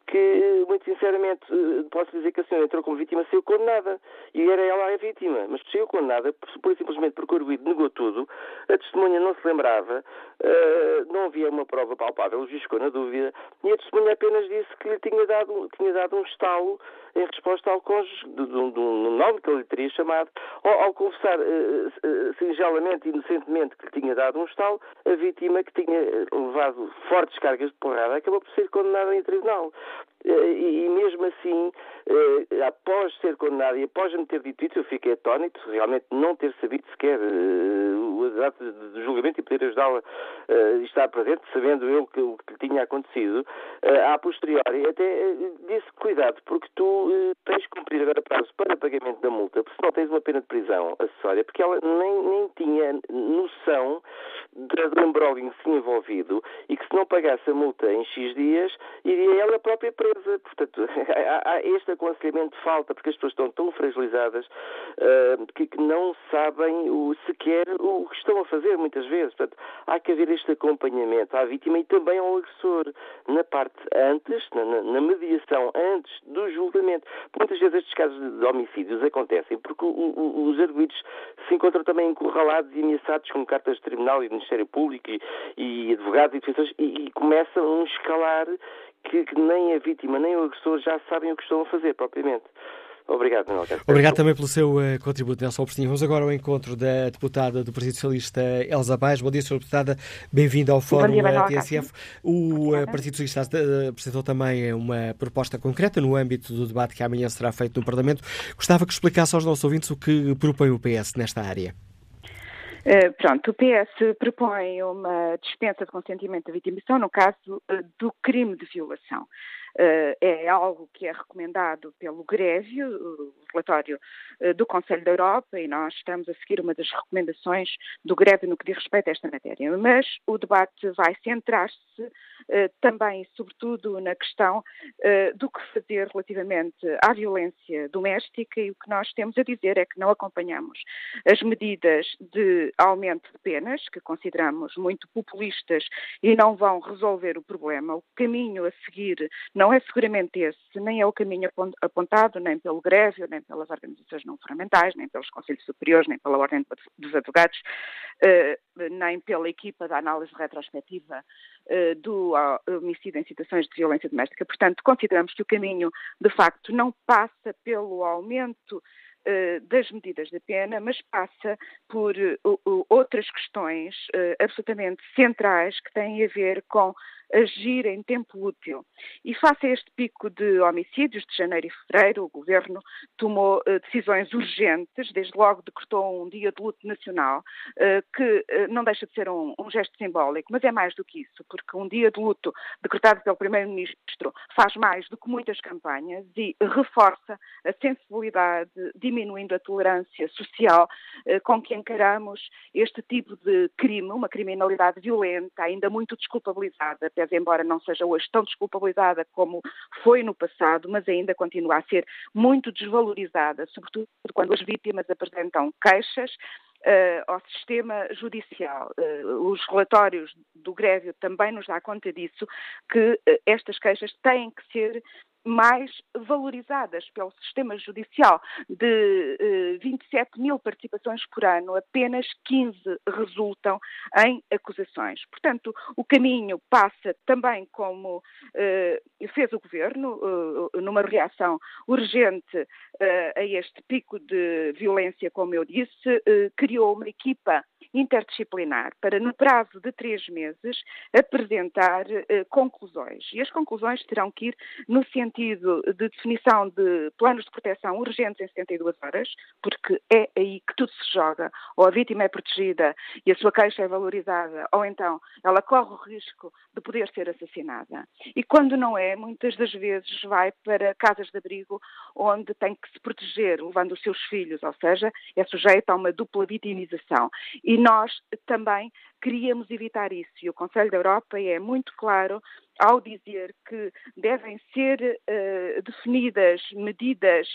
que, muito sinceramente, eh, posso dizer que a senhora entrou como vítima, saiu condenada. E era ela a vítima, mas saiu condenada, por, simplesmente porque o arguido negou tudo, a testemunha não se lembrava, uh, não havia uma prova palpável, o juiz ficou na dúvida, e a testemunha apenas disse que lhe tinha dado, tinha dado um estalo em resposta ao cônjuge, de, de, de um nome que ele lhe teria chamado, ao, ao confessar uh, uh, singelamente e inocentemente que lhe tinha dado um estalo, a vítima que tinha levado fortes cargas de porrada acabou por ser condenada em tribunal. E mesmo assim, após ser condenado e após me ter dito isso, eu fiquei atónito, realmente não ter sabido sequer de julgamento e poder ajudá-la a estar presente, sabendo eu que o que lhe tinha acontecido, a posteriori, até disse cuidado, porque tu tens que cumprir agora prazo para pagamento da multa, porque senão tens uma pena de prisão acessória, porque ela nem, nem tinha noção do embrólio em si envolvido e que se não pagasse a multa em X dias, iria ela própria presa. Portanto, há, este aconselhamento de falta, porque as pessoas estão tão fragilizadas uh, que, não sabem o, sequer o que estão a fazer, muitas vezes. Portanto, há que haver este acompanhamento à vítima e também ao agressor, na parte antes, na, na mediação antes do julgamento. Muitas vezes estes casos de homicídios acontecem porque o, o, os arguidos se encontram também encurralados e ameaçados com cartas de tribunal e de Ministério Público e, e advogados e defensores e, e começam a escalar que, que nem a vítima nem o agressor já sabem o que estão a fazer propriamente. Obrigado, Manuel. Obrigado também pelo seu uh, contributo, Nelson Alprestinho. Vamos agora ao encontro da deputada do Partido Socialista, Elza Baez. Bom dia, Sra. Deputada. Bem-vinda ao Fórum dia, TSF. O uh, Partido Socialista uh, apresentou também uma proposta concreta no âmbito do debate que amanhã será feito no Parlamento. Gostava que explicasse aos nossos ouvintes o que propõe o PS nesta área. Uh, pronto, o PS propõe uma dispensa de consentimento da vitimização no caso uh, do crime de violação. Uh, é algo que é recomendado pelo Grésio, o relatório do Conselho da Europa, e nós estamos a seguir uma das recomendações do Grésio no que diz respeito a esta matéria. Mas o debate vai centrar-se também, sobretudo, na questão do que fazer relativamente à violência doméstica e o que nós temos a dizer é que não acompanhamos as medidas de aumento de penas, que consideramos muito populistas e não vão resolver o problema. O caminho a seguir não é seguramente esse, nem é o caminho apontado nem pelo Grésio, nem pelas organizações não fundamentais, nem pelos Conselhos Superiores, nem pela Ordem dos Advogados, eh, nem pela equipa da análise retrospectiva eh, do homicídio em situações de violência doméstica. Portanto, consideramos que o caminho, de facto, não passa pelo aumento das medidas de pena, mas passa por uh, outras questões uh, absolutamente centrais que têm a ver com agir em tempo útil. E face a este pico de homicídios de janeiro e fevereiro, o Governo tomou decisões urgentes, desde logo decretou um dia de luto nacional, que não deixa de ser um, um, gesto simbólico, mas é mais do que isso, porque um dia de luto decretado pelo Primeiro-Ministro faz mais do que muitas campanhas e reforça a sensibilidade, diminuindo a tolerância social com que encaramos este tipo de crime, uma criminalidade violenta, ainda muito desculpabilizada pese embora não seja hoje tão desculpabilizada como foi no passado, mas ainda continua a ser muito desvalorizada, sobretudo quando as vítimas apresentam queixas Uh, ao sistema judicial. Uh, os relatórios do Grésio também nos dá conta disso, que uh, estas queixas têm que ser mais valorizadas pelo sistema judicial. De eh, 27 mil participações por ano, apenas 15 resultam em acusações. Portanto, o caminho passa também como eh, fez o Governo, eh, numa reação urgente eh, a este pico de violência, como eu disse, eh, criou uma equipa interdisciplinar para, no prazo de três meses, apresentar eh, conclusões. E as conclusões terão que ir no sentido de definição de planos de proteção urgentes em 72 horas, porque é aí que tudo se joga. Ou a vítima é protegida e a sua queixa é valorizada, ou então ela corre o risco de poder ser assassinada. E quando não é, muitas das vezes vai para casas de abrigo onde tem que se proteger, levando os seus filhos, ou seja, é sujeita a uma dupla vitimização. E nós também queríamos evitar isso. E o Conselho da Europa é muito claro ao dizer que devem ser uh, definidas medidas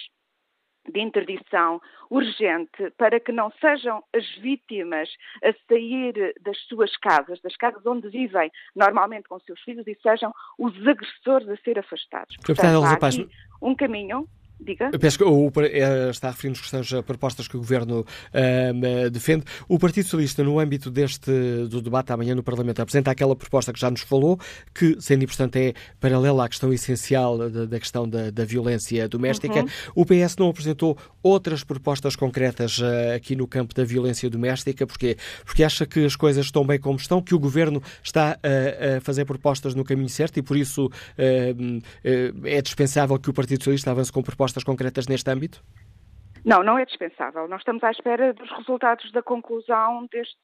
de interdição urgente para que não sejam as vítimas a sair das suas casas, das casas onde vivem normalmente com seus filhos e sejam os agressores a ser afastados. Portanto, há aqui um caminho Diga. O, eh, está a referir-nos questões, propostas que o Governo uh, defende. O Partido Socialista, no âmbito deste do debate amanhã no Parlamento, apresenta aquela proposta que já nos falou, que, sendo importante, é paralela à questão essencial da, da questão da, da, violência doméstica. Uhum. O PS não apresentou outras propostas concretas uh, aqui no campo da violência doméstica, porque porque acha que as coisas estão bem como estão, que o Governo está uh, a fazer propostas no caminho certo e por isso é dispensável que o Partido Socialista avance com propostas propostas concretas neste ámbito? Não, não é dispensável. Nós estamos à espera dos resultados da conclusão deste,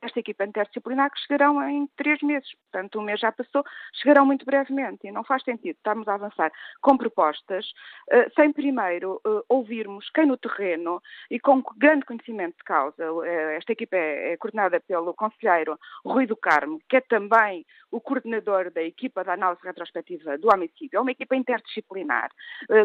desta equipa interdisciplinar que chegarão em três meses. Portanto, um mês já passou, chegarão muito brevemente e não faz sentido estarmos a avançar com propostas uh, sem primeiro uh, ouvirmos quem no terreno e com grande conhecimento de causa. Uh, esta equipa é, é, coordenada pelo conselheiro Rui do Carmo, que é também o coordenador da equipa da análise retrospectiva do homicídio. É uma equipa interdisciplinar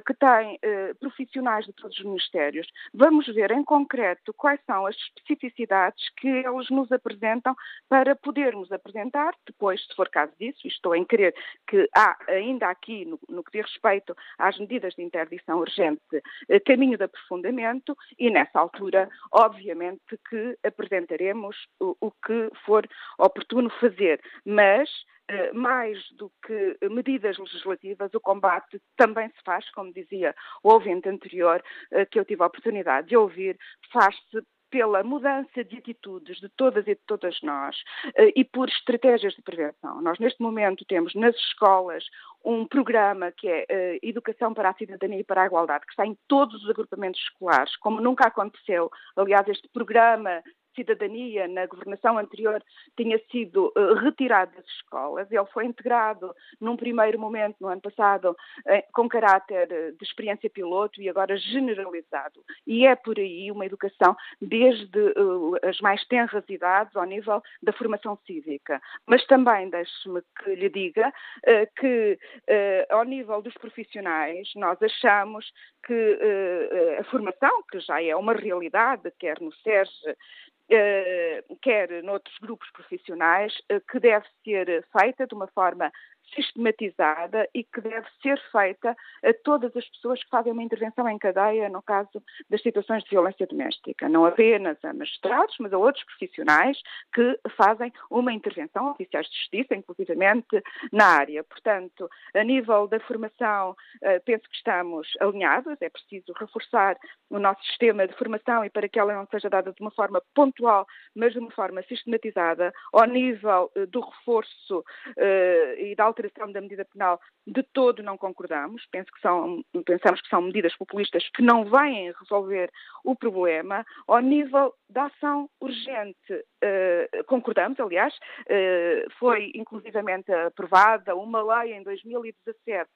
que tem profissionais de todos os ministérios critérios. Vamos ver em concreto quais são as especificidades que eles nos apresentam para podermos apresentar, depois, se for caso disso, estou em querer que há ainda aqui, no, no que diz respeito às medidas de interdição urgente, eh, caminho de aprofundamento e nessa altura, obviamente, que apresentaremos o, o que for oportuno fazer. Mas mais do que medidas legislativas, o combate também se faz, como dizia o ouvinte anterior, eh, que eu tive a oportunidade de ouvir, faz-se pela mudança de atitudes de todas e de todas nós eh, e por estratégias de prevenção. Nós, neste momento, temos nas escolas um programa que é Educação para a Cidadania e para a Igualdade, que está em todos os agrupamentos escolares, como nunca aconteceu. Aliás, este programa cidadania na governação anterior tinha sido uh, retirado das escolas. Ele foi integrado num primeiro momento, no ano passado, uh, com caráter de experiência piloto e agora generalizado. E é por aí uma educação desde as mais tenras idades ao nível da formação cívica. Mas também, deixe-me que lhe diga, que ao nível dos profissionais, nós achamos que a formação, que já é uma realidade, quer no SERGE, quer noutros grupos profissionais, que deve ser feita de uma forma sistematizada e que deve ser feita a todas as pessoas que fazem uma intervenção em cadeia no caso das situações de violência doméstica. Não apenas a magistrados, mas a outros profissionais que fazem uma intervenção, oficiais de justiça, inclusivamente na área. Portanto, a nível da formação, eh, penso que estamos alinhados, é preciso reforçar o nosso sistema de formação e para que ela não seja dada de uma forma pontual, mas de uma forma sistematizada, ao nível eh, do reforço uh, e da alteração da medida penal, de todo não concordamos. Penso que são, pensamos que são medidas populistas que não vêm resolver o problema. Ao nível da ação urgente, uh, concordamos, aliás, uh, foi inclusivamente aprovada uma lei em 2017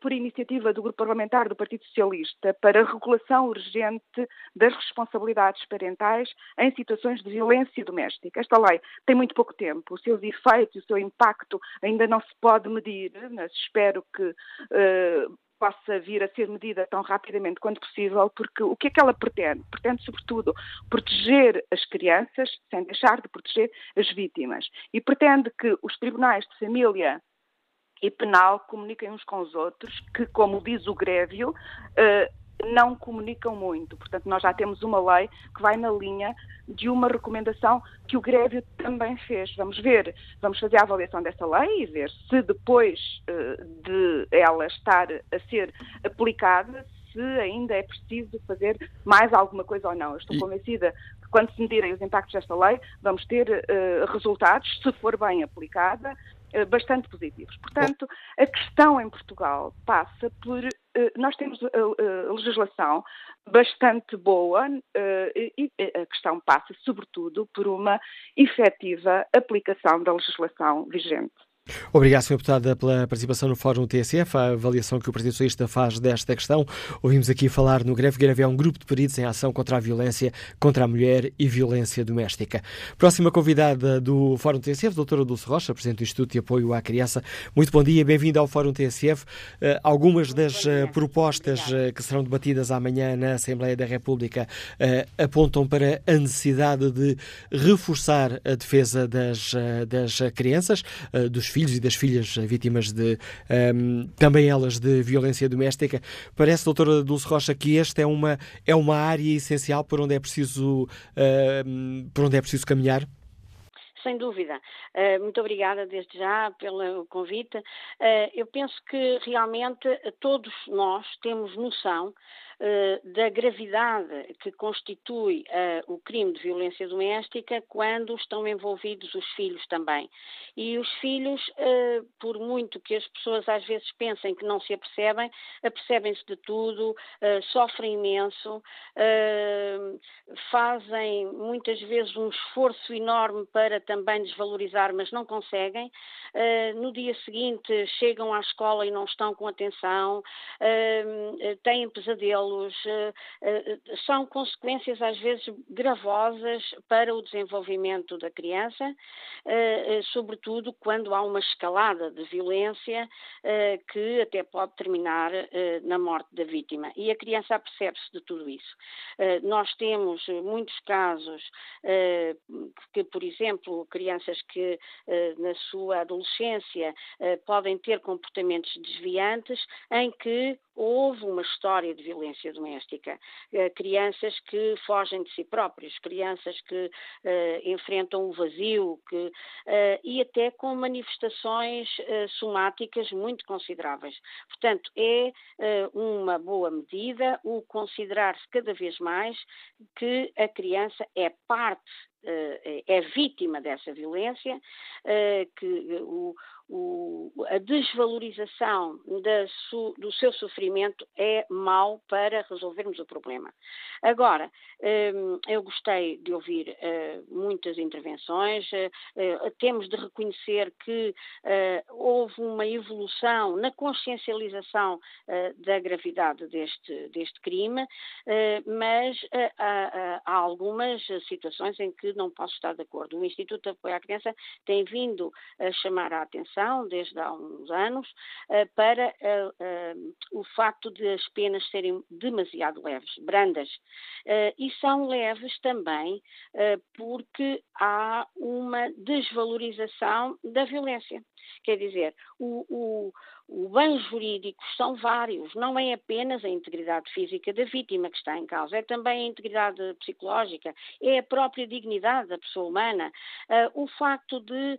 por iniciativa do Grupo Parlamentar do Partido Socialista para a regulação urgente das responsabilidades parentais em situações de violência doméstica. Esta lei tem muito pouco tempo, os seus efeitos, o seu impacto ainda não se pode medir, mas espero que uh, possa vir a ser medida tão rapidamente quanto possível, porque o que é que ela pretende? Pretende, sobretudo, proteger as crianças sem deixar de proteger as vítimas. E pretende que os tribunais de família e penal comuniquem uns com os outros, que, como diz o Grêvio, eh, não comunicam muito. Portanto, nós já temos uma lei que vai na linha de uma recomendação que o Grêvio também fez. Vamos ver, vamos fazer a avaliação dessa lei e ver se depois eh, de ela estar a ser aplicada, se ainda é preciso fazer mais alguma coisa ou não. Eu estou convencida que quando se medirem os impactos desta lei, vamos ter uh, resultados, se for bem aplicada, bastante positivos. Portanto, a questão em Portugal passa por. Eh, nós temos a legislação bastante boa e a questão passa, sobretudo, por uma efetiva aplicação da legislação vigente. Obrigado, Sr. Deputada, pela participação no Fórum TSF, a avaliação que o Partido Socialista faz desta questão. Ouvimos aqui falar no Greve. Greve é um grupo de peritos em ação contra a violência contra a mulher e violência doméstica. Próxima convidada do Fórum TSF, doutora Dulce Rocha, Presidente do Instituto de Apoio à Criança. Muito bom dia, bem-vinda ao Fórum TSF. Uh, eh, algumas das uh, propostas uh, que serão debatidas amanhã na Assembleia da República apontam para a necessidade de reforçar a defesa das, das crianças, dos filhos e das filhas vítimas de um, também elas de violência doméstica. Parece, doutora Dulce Rocha, que esta é uma, é uma área essencial por onde é preciso, uh, por onde é preciso caminhar? Sem dúvida. Uh, muito obrigada desde já pelo convite. Uh, eu penso que realmente todos nós temos noção eh, da gravidade que constitui uh, o crime de violência doméstica quando estão envolvidos os filhos também. E os filhos, uh, por muito que as pessoas às vezes pensem que não se apercebem, apercebem-se de tudo, sofrem imenso, fazem muitas vezes um esforço enorme para também desvalorizar, mas não conseguem. no dia seguinte chegam à escola e não estão com atenção, têm pesadelos eh, eh, são consequências às vezes gravosas para o desenvolvimento da criança, eh, sobretudo quando há uma escalada de violência que até pode terminar na morte da vítima. E a criança apercebe-se de tudo isso. Nós temos muitos casos que, por exemplo, crianças que na sua adolescência podem ter comportamentos desviantes em que houve uma história de violência doméstica. Uh, crianças que fogem de si próprios, crianças que uh, enfrentam o vazio que, uh, e até com manifestações somáticas muito consideráveis. Portanto, é uma boa medida o considerar-se cada vez mais que a criança é parte é vítima dessa violência, que o, o, a desvalorização su, do seu sofrimento é mau para resolvermos o problema. Agora, eu gostei de ouvir muitas intervenções, temos de reconhecer que houve uma evolução na consciencialização da gravidade deste, deste crime, mas há algumas situações em que não posso estar de acordo. O Instituto de Apoio à Criança tem vindo a chamar a atenção desde há uns anos, eh, para eh, eh, o facto de as penas serem demasiado leves, brandas. E são leves também porque há uma desvalorização da violência. Quer dizer, o, o, o bem jurídico são vários, não é apenas a integridade física da vítima que está em causa, é também a integridade psicológica, é a própria dignidade da pessoa humana, uh, o facto de uh,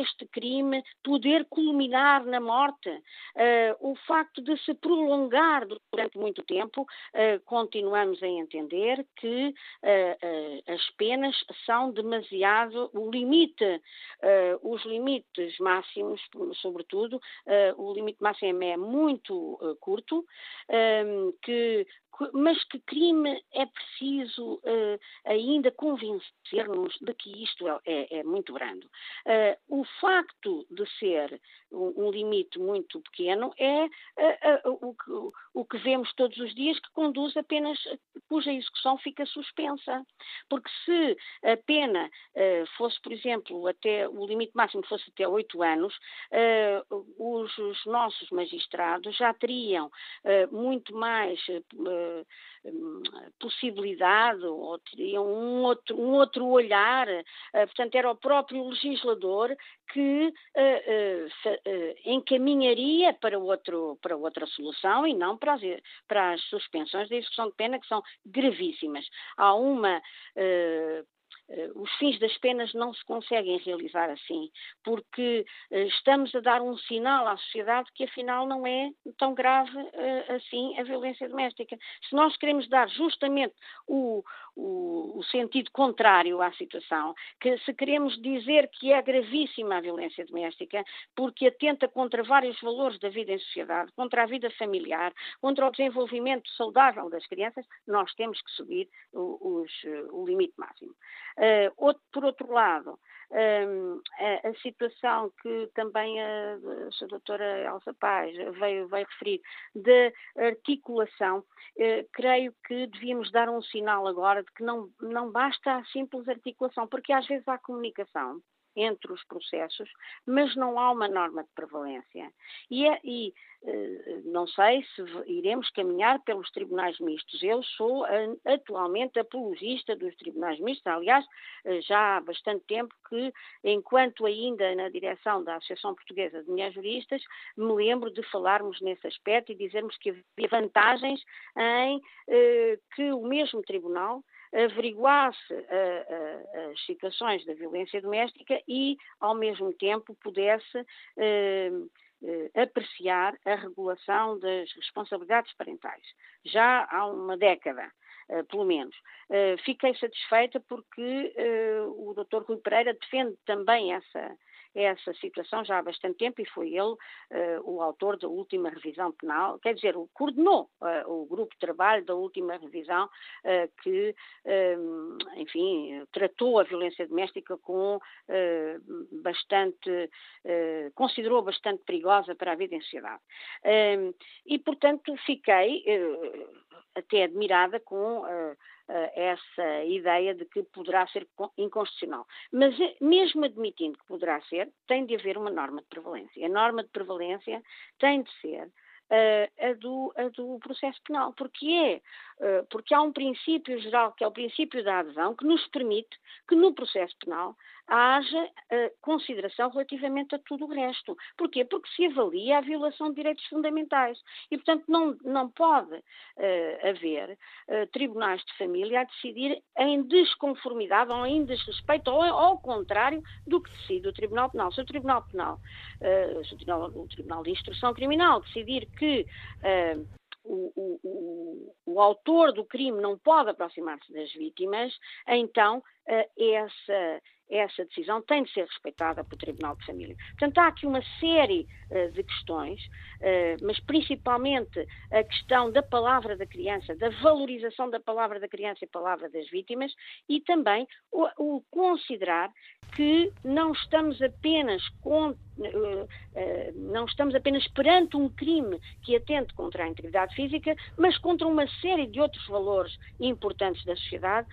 este crime poder culminar na morte, uh, o facto de se prolongar durante muito tempo, continuamos a entender que as penas são demasiado, o limite, os limites máximos, sobretudo, o limite máximo é muito uh, curto, um, que mas que crime é preciso uh, ainda convencer-nos de que isto é, é, é muito grande. Uh, o facto de ser um, um limite muito pequeno é uh, o, que, o, que, vemos todos os dias que conduz apenas, cuja execução fica suspensa. Porque se a pena fosse, por exemplo, até o limite máximo fosse até oito anos, os, os, nossos magistrados já teriam muito mais possibilidade ou teriam um outro, um outro olhar. Eh, portanto, era o próprio legislador que uh, encaminharia para, outro, para outra solução e não para as, para as suspensões da execução de pena, que são gravíssimas. Há uma eh, os fins das penas não se conseguem realizar assim, porque eh, estamos a dar um sinal à sociedade que afinal não é tão grave eh, assim a violência doméstica. Se nós queremos dar justamente o, o, o sentido contrário à situação, que se queremos dizer que é gravíssima a violência doméstica, porque atenta contra vários valores da vida em sociedade, contra a vida familiar, contra o desenvolvimento saudável das crianças, nós temos que subir o, os, o limite máximo. Uh, outro, por outro lado, a, a, situação que também a, a doutora Elsa Paz veio, veio referir, de articulação, uh, creio que devíamos dar um sinal agora de que não, não basta a simples articulação, porque às vezes há comunicação entre os processos, mas não há uma norma de prevalência. E, é, e eh, não sei se iremos caminhar pelos tribunais mistos. Eu sou atualmente apologista dos tribunais mistos, aliás, eh, já há bastante tempo que, enquanto ainda na direção da Associação Portuguesa de Mulheres Juristas, me lembro de falarmos nesse aspecto e dizermos que havia vantagens em eh, que o mesmo tribunal averiguasse uh, uh, as situações da violência doméstica e, ao mesmo tempo, pudesse uh, apreciar a regulação das responsabilidades parentais. Já há uma década. Pelo menos. Fiquei satisfeita porque o Dr. Rui Pereira defende também essa, essa situação já há bastante tempo e foi ele uh, o autor da última revisão penal, quer dizer, coordenou uh, o grupo de trabalho da última revisão uh, que, enfim, tratou a violência doméstica com bastante, considerou bastante perigosa para a vida em sociedade. e, portanto, fiquei até admirada com essa ideia de que poderá ser inconstitucional. Mas eh, mesmo admitindo que poderá ser, tem de haver uma norma de prevalência. A norma de prevalência tem de ser uh, a, do, a, do, processo penal, porque é, porque há um princípio geral que é o princípio da adesão que nos permite que no processo penal haja uh, consideração relativamente a tudo o resto. Porquê? Porque se avalia a violação de direitos fundamentais e, portanto, não, não pode uh, haver uh, tribunais de família a decidir em desconformidade ou em desrespeito ou ao contrário do que decide o Tribunal Penal. Se o Tribunal Penal, se o Tribunal, o Tribunal de Instrução Criminal decidir que o, o, o, autor do crime não pode aproximar-se das vítimas, então essa essa decisão tem de ser respeitada pelo Tribunal de Família. Portanto, há aqui uma série uh, de questões, uh, mas principalmente a questão da palavra da criança, da valorização da palavra da criança e palavra das vítimas, e também o, o considerar que não estamos apenas uh, não estamos apenas perante um crime que atente contra a integridade física, mas contra uma série de outros valores importantes da sociedade,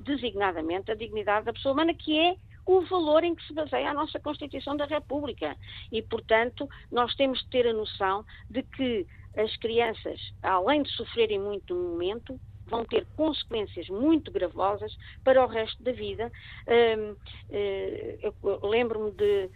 designadamente a dignidade da pessoa humana, que é o valor em que se baseia a nossa Constituição da República. E, portanto, nós temos de ter a noção de que as crianças, além de sofrerem muito no momento, vão ter consequências muito gravosas para o resto da vida. Eu lembro-me de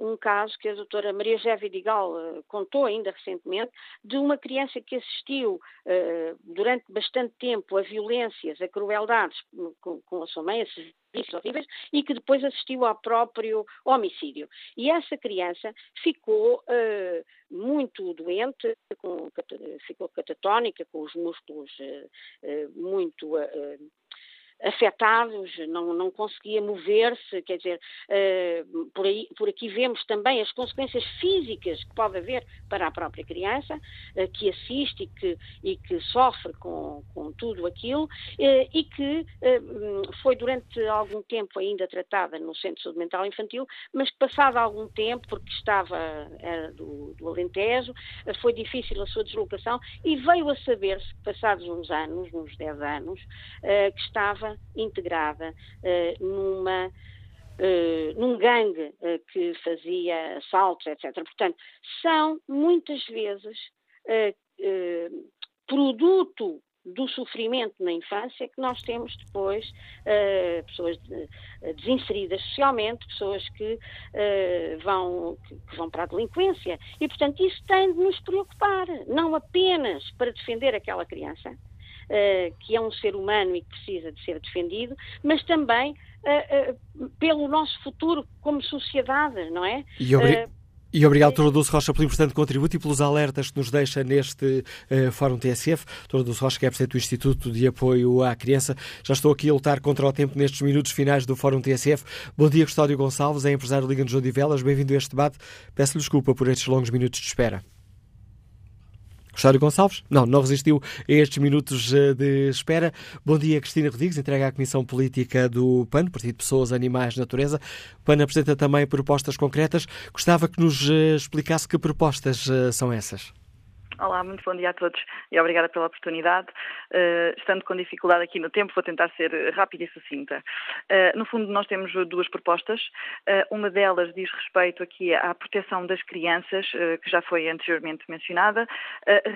um caso que a doutora Maria José Vidigal uh, contou ainda recentemente, de uma criança que assistiu uh, durante bastante tempo a violências, a crueldades com, a sua mãe, a serviços horríveis, e que depois assistiu ao próprio homicídio. E essa criança ficou muito doente, ficou catatónica, com os músculos muito afetados, não, não conseguia mover-se, quer dizer, uh, por, aí, por aqui vemos também as consequências físicas que pode haver para a própria criança, uh, que assiste e que, e que sofre com, com tudo aquilo, uh, e que foi durante algum tempo ainda tratada no Centro de Saúde Mental Infantil, mas que passado algum tempo, porque estava do, do Alentejo, foi difícil a sua deslocação e veio a saber-se, passados uns anos, uns 10 anos, que estava integrada uh, numa uh, num gangue uh, que fazia assaltos, etc. Portanto, são muitas vezes produto do sofrimento na infância que nós temos depois uh, pessoas de, desinseridas socialmente, pessoas que, uh, vão, que, vão para a delinquência. E, portanto, isso tem de nos preocupar, não apenas para defender aquela criança, uh, que é um ser humano e que precisa de ser defendido, mas também uh, pelo nosso futuro como sociedade, não é? E obri... E obrigado, Doutora Dulce Rocha, pelo importante contributo e pelos alertas que nos deixa neste uh, Fórum TSF. Doutora Dulce Rocha, que é Presidente do Instituto de Apoio à Criança. Já estou aqui a lutar contra o tempo nestes minutos finais do Fórum TSF. Bom dia, Custódio Gonçalves, é empresário Liga de Jodivelas. Bem-vindo a este debate. Peço-lhe desculpa por estes longos minutos de espera. Custódio Gonçalves? Não, não resistiu a estes minutos eh, de espera. Bom dia, Cristina Rodrigues, entrega à Comissão Política do PAN, Partido de Pessoas, Animais, Natureza. O PAN apresenta também propostas concretas. Gostava que nos eh, explicasse que propostas eh, são essas. Olá, muito bom dia a todos e obrigada pela oportunidade. Uh, estando com dificuldade aqui no tempo, vou tentar ser rápida e sucinta. Uh, no fundo, nós temos duas propostas. Uh, uma delas diz respeito aqui à proteção das crianças, que já foi anteriormente mencionada,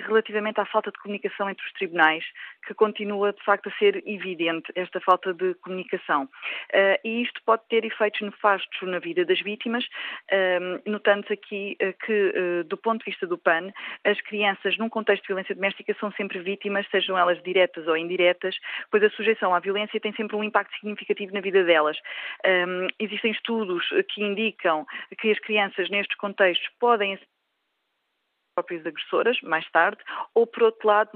relativamente à falta de comunicação entre os tribunais, que continua de facto a ser evidente esta falta de comunicação. e isto pode ter efeitos nefastos na vida das vítimas, notando-se aqui que, do ponto de vista do PAN, as crianças crianças num contexto de violência doméstica são sempre vítimas, sejam elas diretas ou indiretas, pois a sujeição à violência tem sempre um impacto significativo na vida delas. Um, existem estudos que indicam que as crianças nestes contextos podem ser próprias agressoras, mais tarde, ou por outro lado,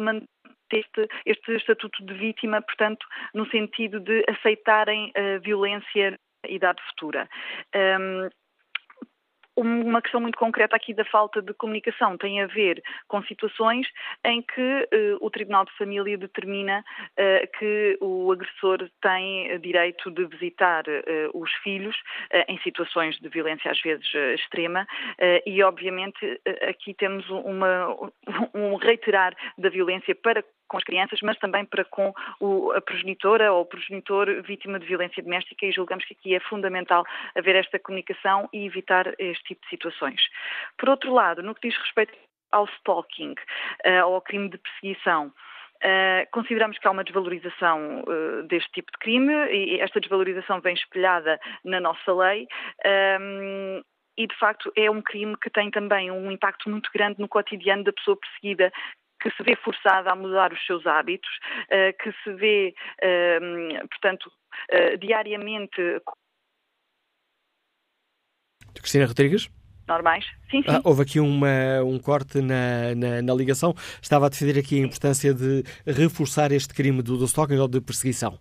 este, este estatuto de vítima, portanto, no sentido de aceitarem a violência na idade futura. Um, uma questão muito concreta aqui da falta de comunicação. Tem a ver com situações em que uh, o Tribunal de Família determina uh, que o agressor tem direito de visitar uh, os filhos em situações de violência às vezes extrema. E obviamente aqui temos uma, um reiterar da violência para com as crianças, mas também para com o, a progenitora ou o progenitor vítima de violência doméstica e julgamos que aqui é fundamental haver esta comunicação e evitar este tipo de situações. Por outro lado, no que diz respeito ao stalking, uh, ao crime de perseguição, Uh, consideramos que há uma desvalorização uh, deste tipo de crime e esta desvalorização vem espelhada na nossa lei. Um, e de facto é um crime que tem também um impacto muito grande no cotidiano da pessoa perseguida, que se vê forçada a mudar os seus hábitos, eh, que se vê, ehm, portanto, eh, diariamente. Cristina Rodrigues? normais. Sim, sim. Ah, houve aqui uma, um corte na, na, na, ligação. Estava a defender aqui a importância de reforçar este crime do, do stalking ou de perseguição.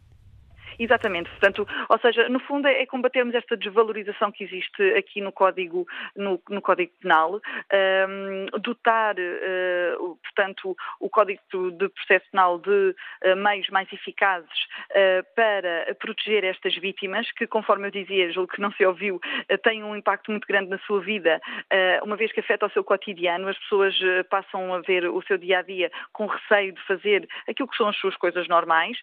Exatamente, portanto, ou seja, no fundo é combatermos esta desvalorização que existe aqui no Código, no, no código Penal, um, dotar, uh, portanto, o Código de Processo Penal de uh, meios mais eficazes uh, para proteger estas vítimas, que, conforme eu dizia, julgo que não se ouviu, têm um impacto muito grande na sua vida, uma vez que afeta o seu cotidiano, as pessoas passam a ver o seu dia a dia com receio de fazer aquilo que são as suas coisas normais,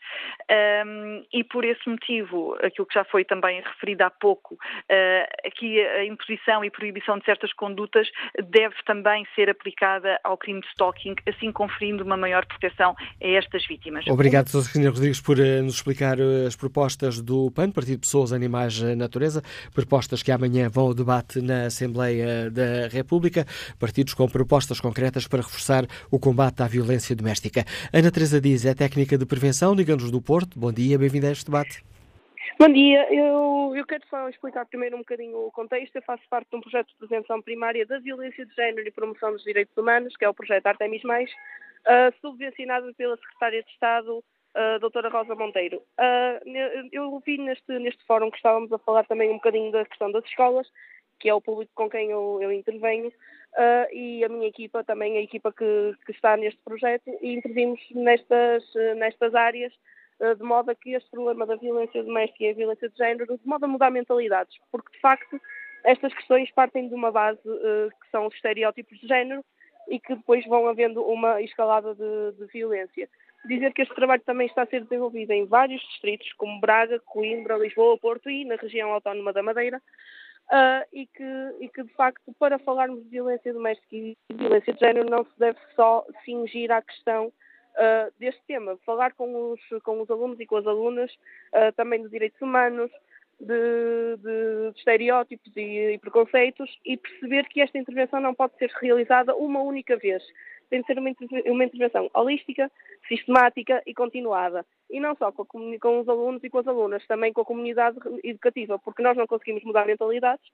um, e por por esse motivo, aquilo que já foi também referido há pouco, eh, aqui a imposição e proibição de certas condutas deve também ser aplicada ao crime de stalking, assim conferindo uma maior proteção a estas vítimas. Obrigado, Sra. Cristina Rodrigues, por eh, nos explicar eh, as propostas do PAN, Partido Pessoas, Animais, Natureza, propostas que amanhã vão ao debate na Assembleia da República, partidos com propostas concretas para reforçar o combate à violência doméstica. Ana Teresa Dias é técnica de prevenção, liga-nos do Porto. Bom dia, bem-vinda a este debate. Bom dia, eu, eu quero só explicar primeiro um bocadinho o contexto. Eu faço parte de um projeto de prevenção primária da violência de género e promoção dos direitos humanos, que é o projeto Artemis Mais, uh, subvencionado pela Secretária de Estado, uh, doutora Rosa Monteiro. Uh, eu vi neste, neste fórum que estávamos a falar também um bocadinho da questão das escolas, que é o público com quem eu, eu intervenho, uh, e a minha equipa, também a equipa que, que está neste projeto, e intervimos nestas, nestas áreas de modo a que este problema da violência doméstica e a violência de género, de modo a mudar mentalidades, porque de facto estas questões partem de uma base uh, que são os estereótipos de género e que depois vão havendo uma escalada de, de, violência. Dizer que este trabalho também está a ser desenvolvido em vários distritos, como Braga, Coimbra, Lisboa, Porto e na região autónoma da Madeira, uh, e, que, e que, de facto, para falarmos de violência doméstica e violência de género, não se deve só fingir à questão uh, deste tema, falar com os, com os alunos e com as alunas uh, também de direitos humanos, de, de, de estereótipos e, e, preconceitos e perceber que esta intervenção não pode ser realizada uma única vez. Tem de ser uma, uma intervenção holística, sistemática e continuada. E não só com, com os alunos e com as alunas, também com a comunidade educativa, porque nós não conseguimos mudar mentalidades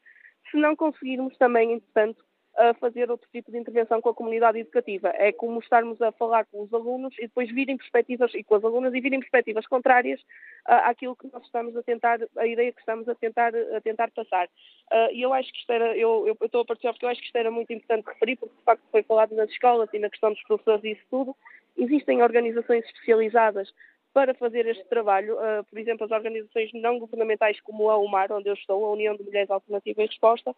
se não conseguirmos também, entretanto, a fazer outro tipo de intervenção com a comunidade educativa. É como estarmos a falar com os alunos e depois virem perspectivas, e com as alunas, e virem perspectivas contrárias uh, àquilo que nós estamos a tentar, a ideia que estamos a tentar, a tentar passar. Uh, e eu acho que isto era, eu, eu, eu estou a partilhar porque eu acho que isto era muito importante referir, porque de facto foi falado nas escolas e na questão dos professores e isso tudo. Existem organizações especializadas para fazer este trabalho, uh, por exemplo, as organizações não governamentais como a UMAR, onde eu estou, a União de Mulheres Alternativa e Resposta,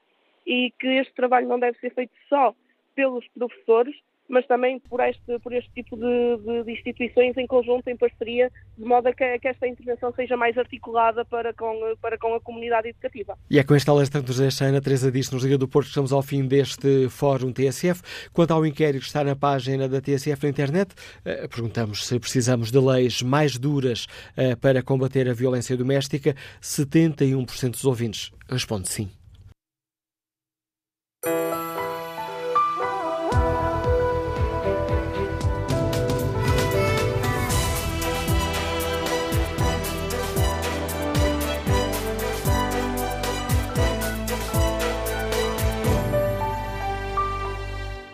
e que este trabalho não deve ser feito só pelos professores, mas também por este, por este tipo de, de, de instituições em conjunto, em parceria, de modo a que, que, esta intervenção seja mais articulada para com, para com a comunidade educativa. E é com esta alerta deixa a Ana Teresa disse nos Liga do Porto estamos ao fim deste Fórum TSF. Quanto ao inquérito que está na página da TSF na internet, eh, perguntamos se precisamos de leis mais duras eh, para combater a violência doméstica. 71% dos ouvintes responde sim. Música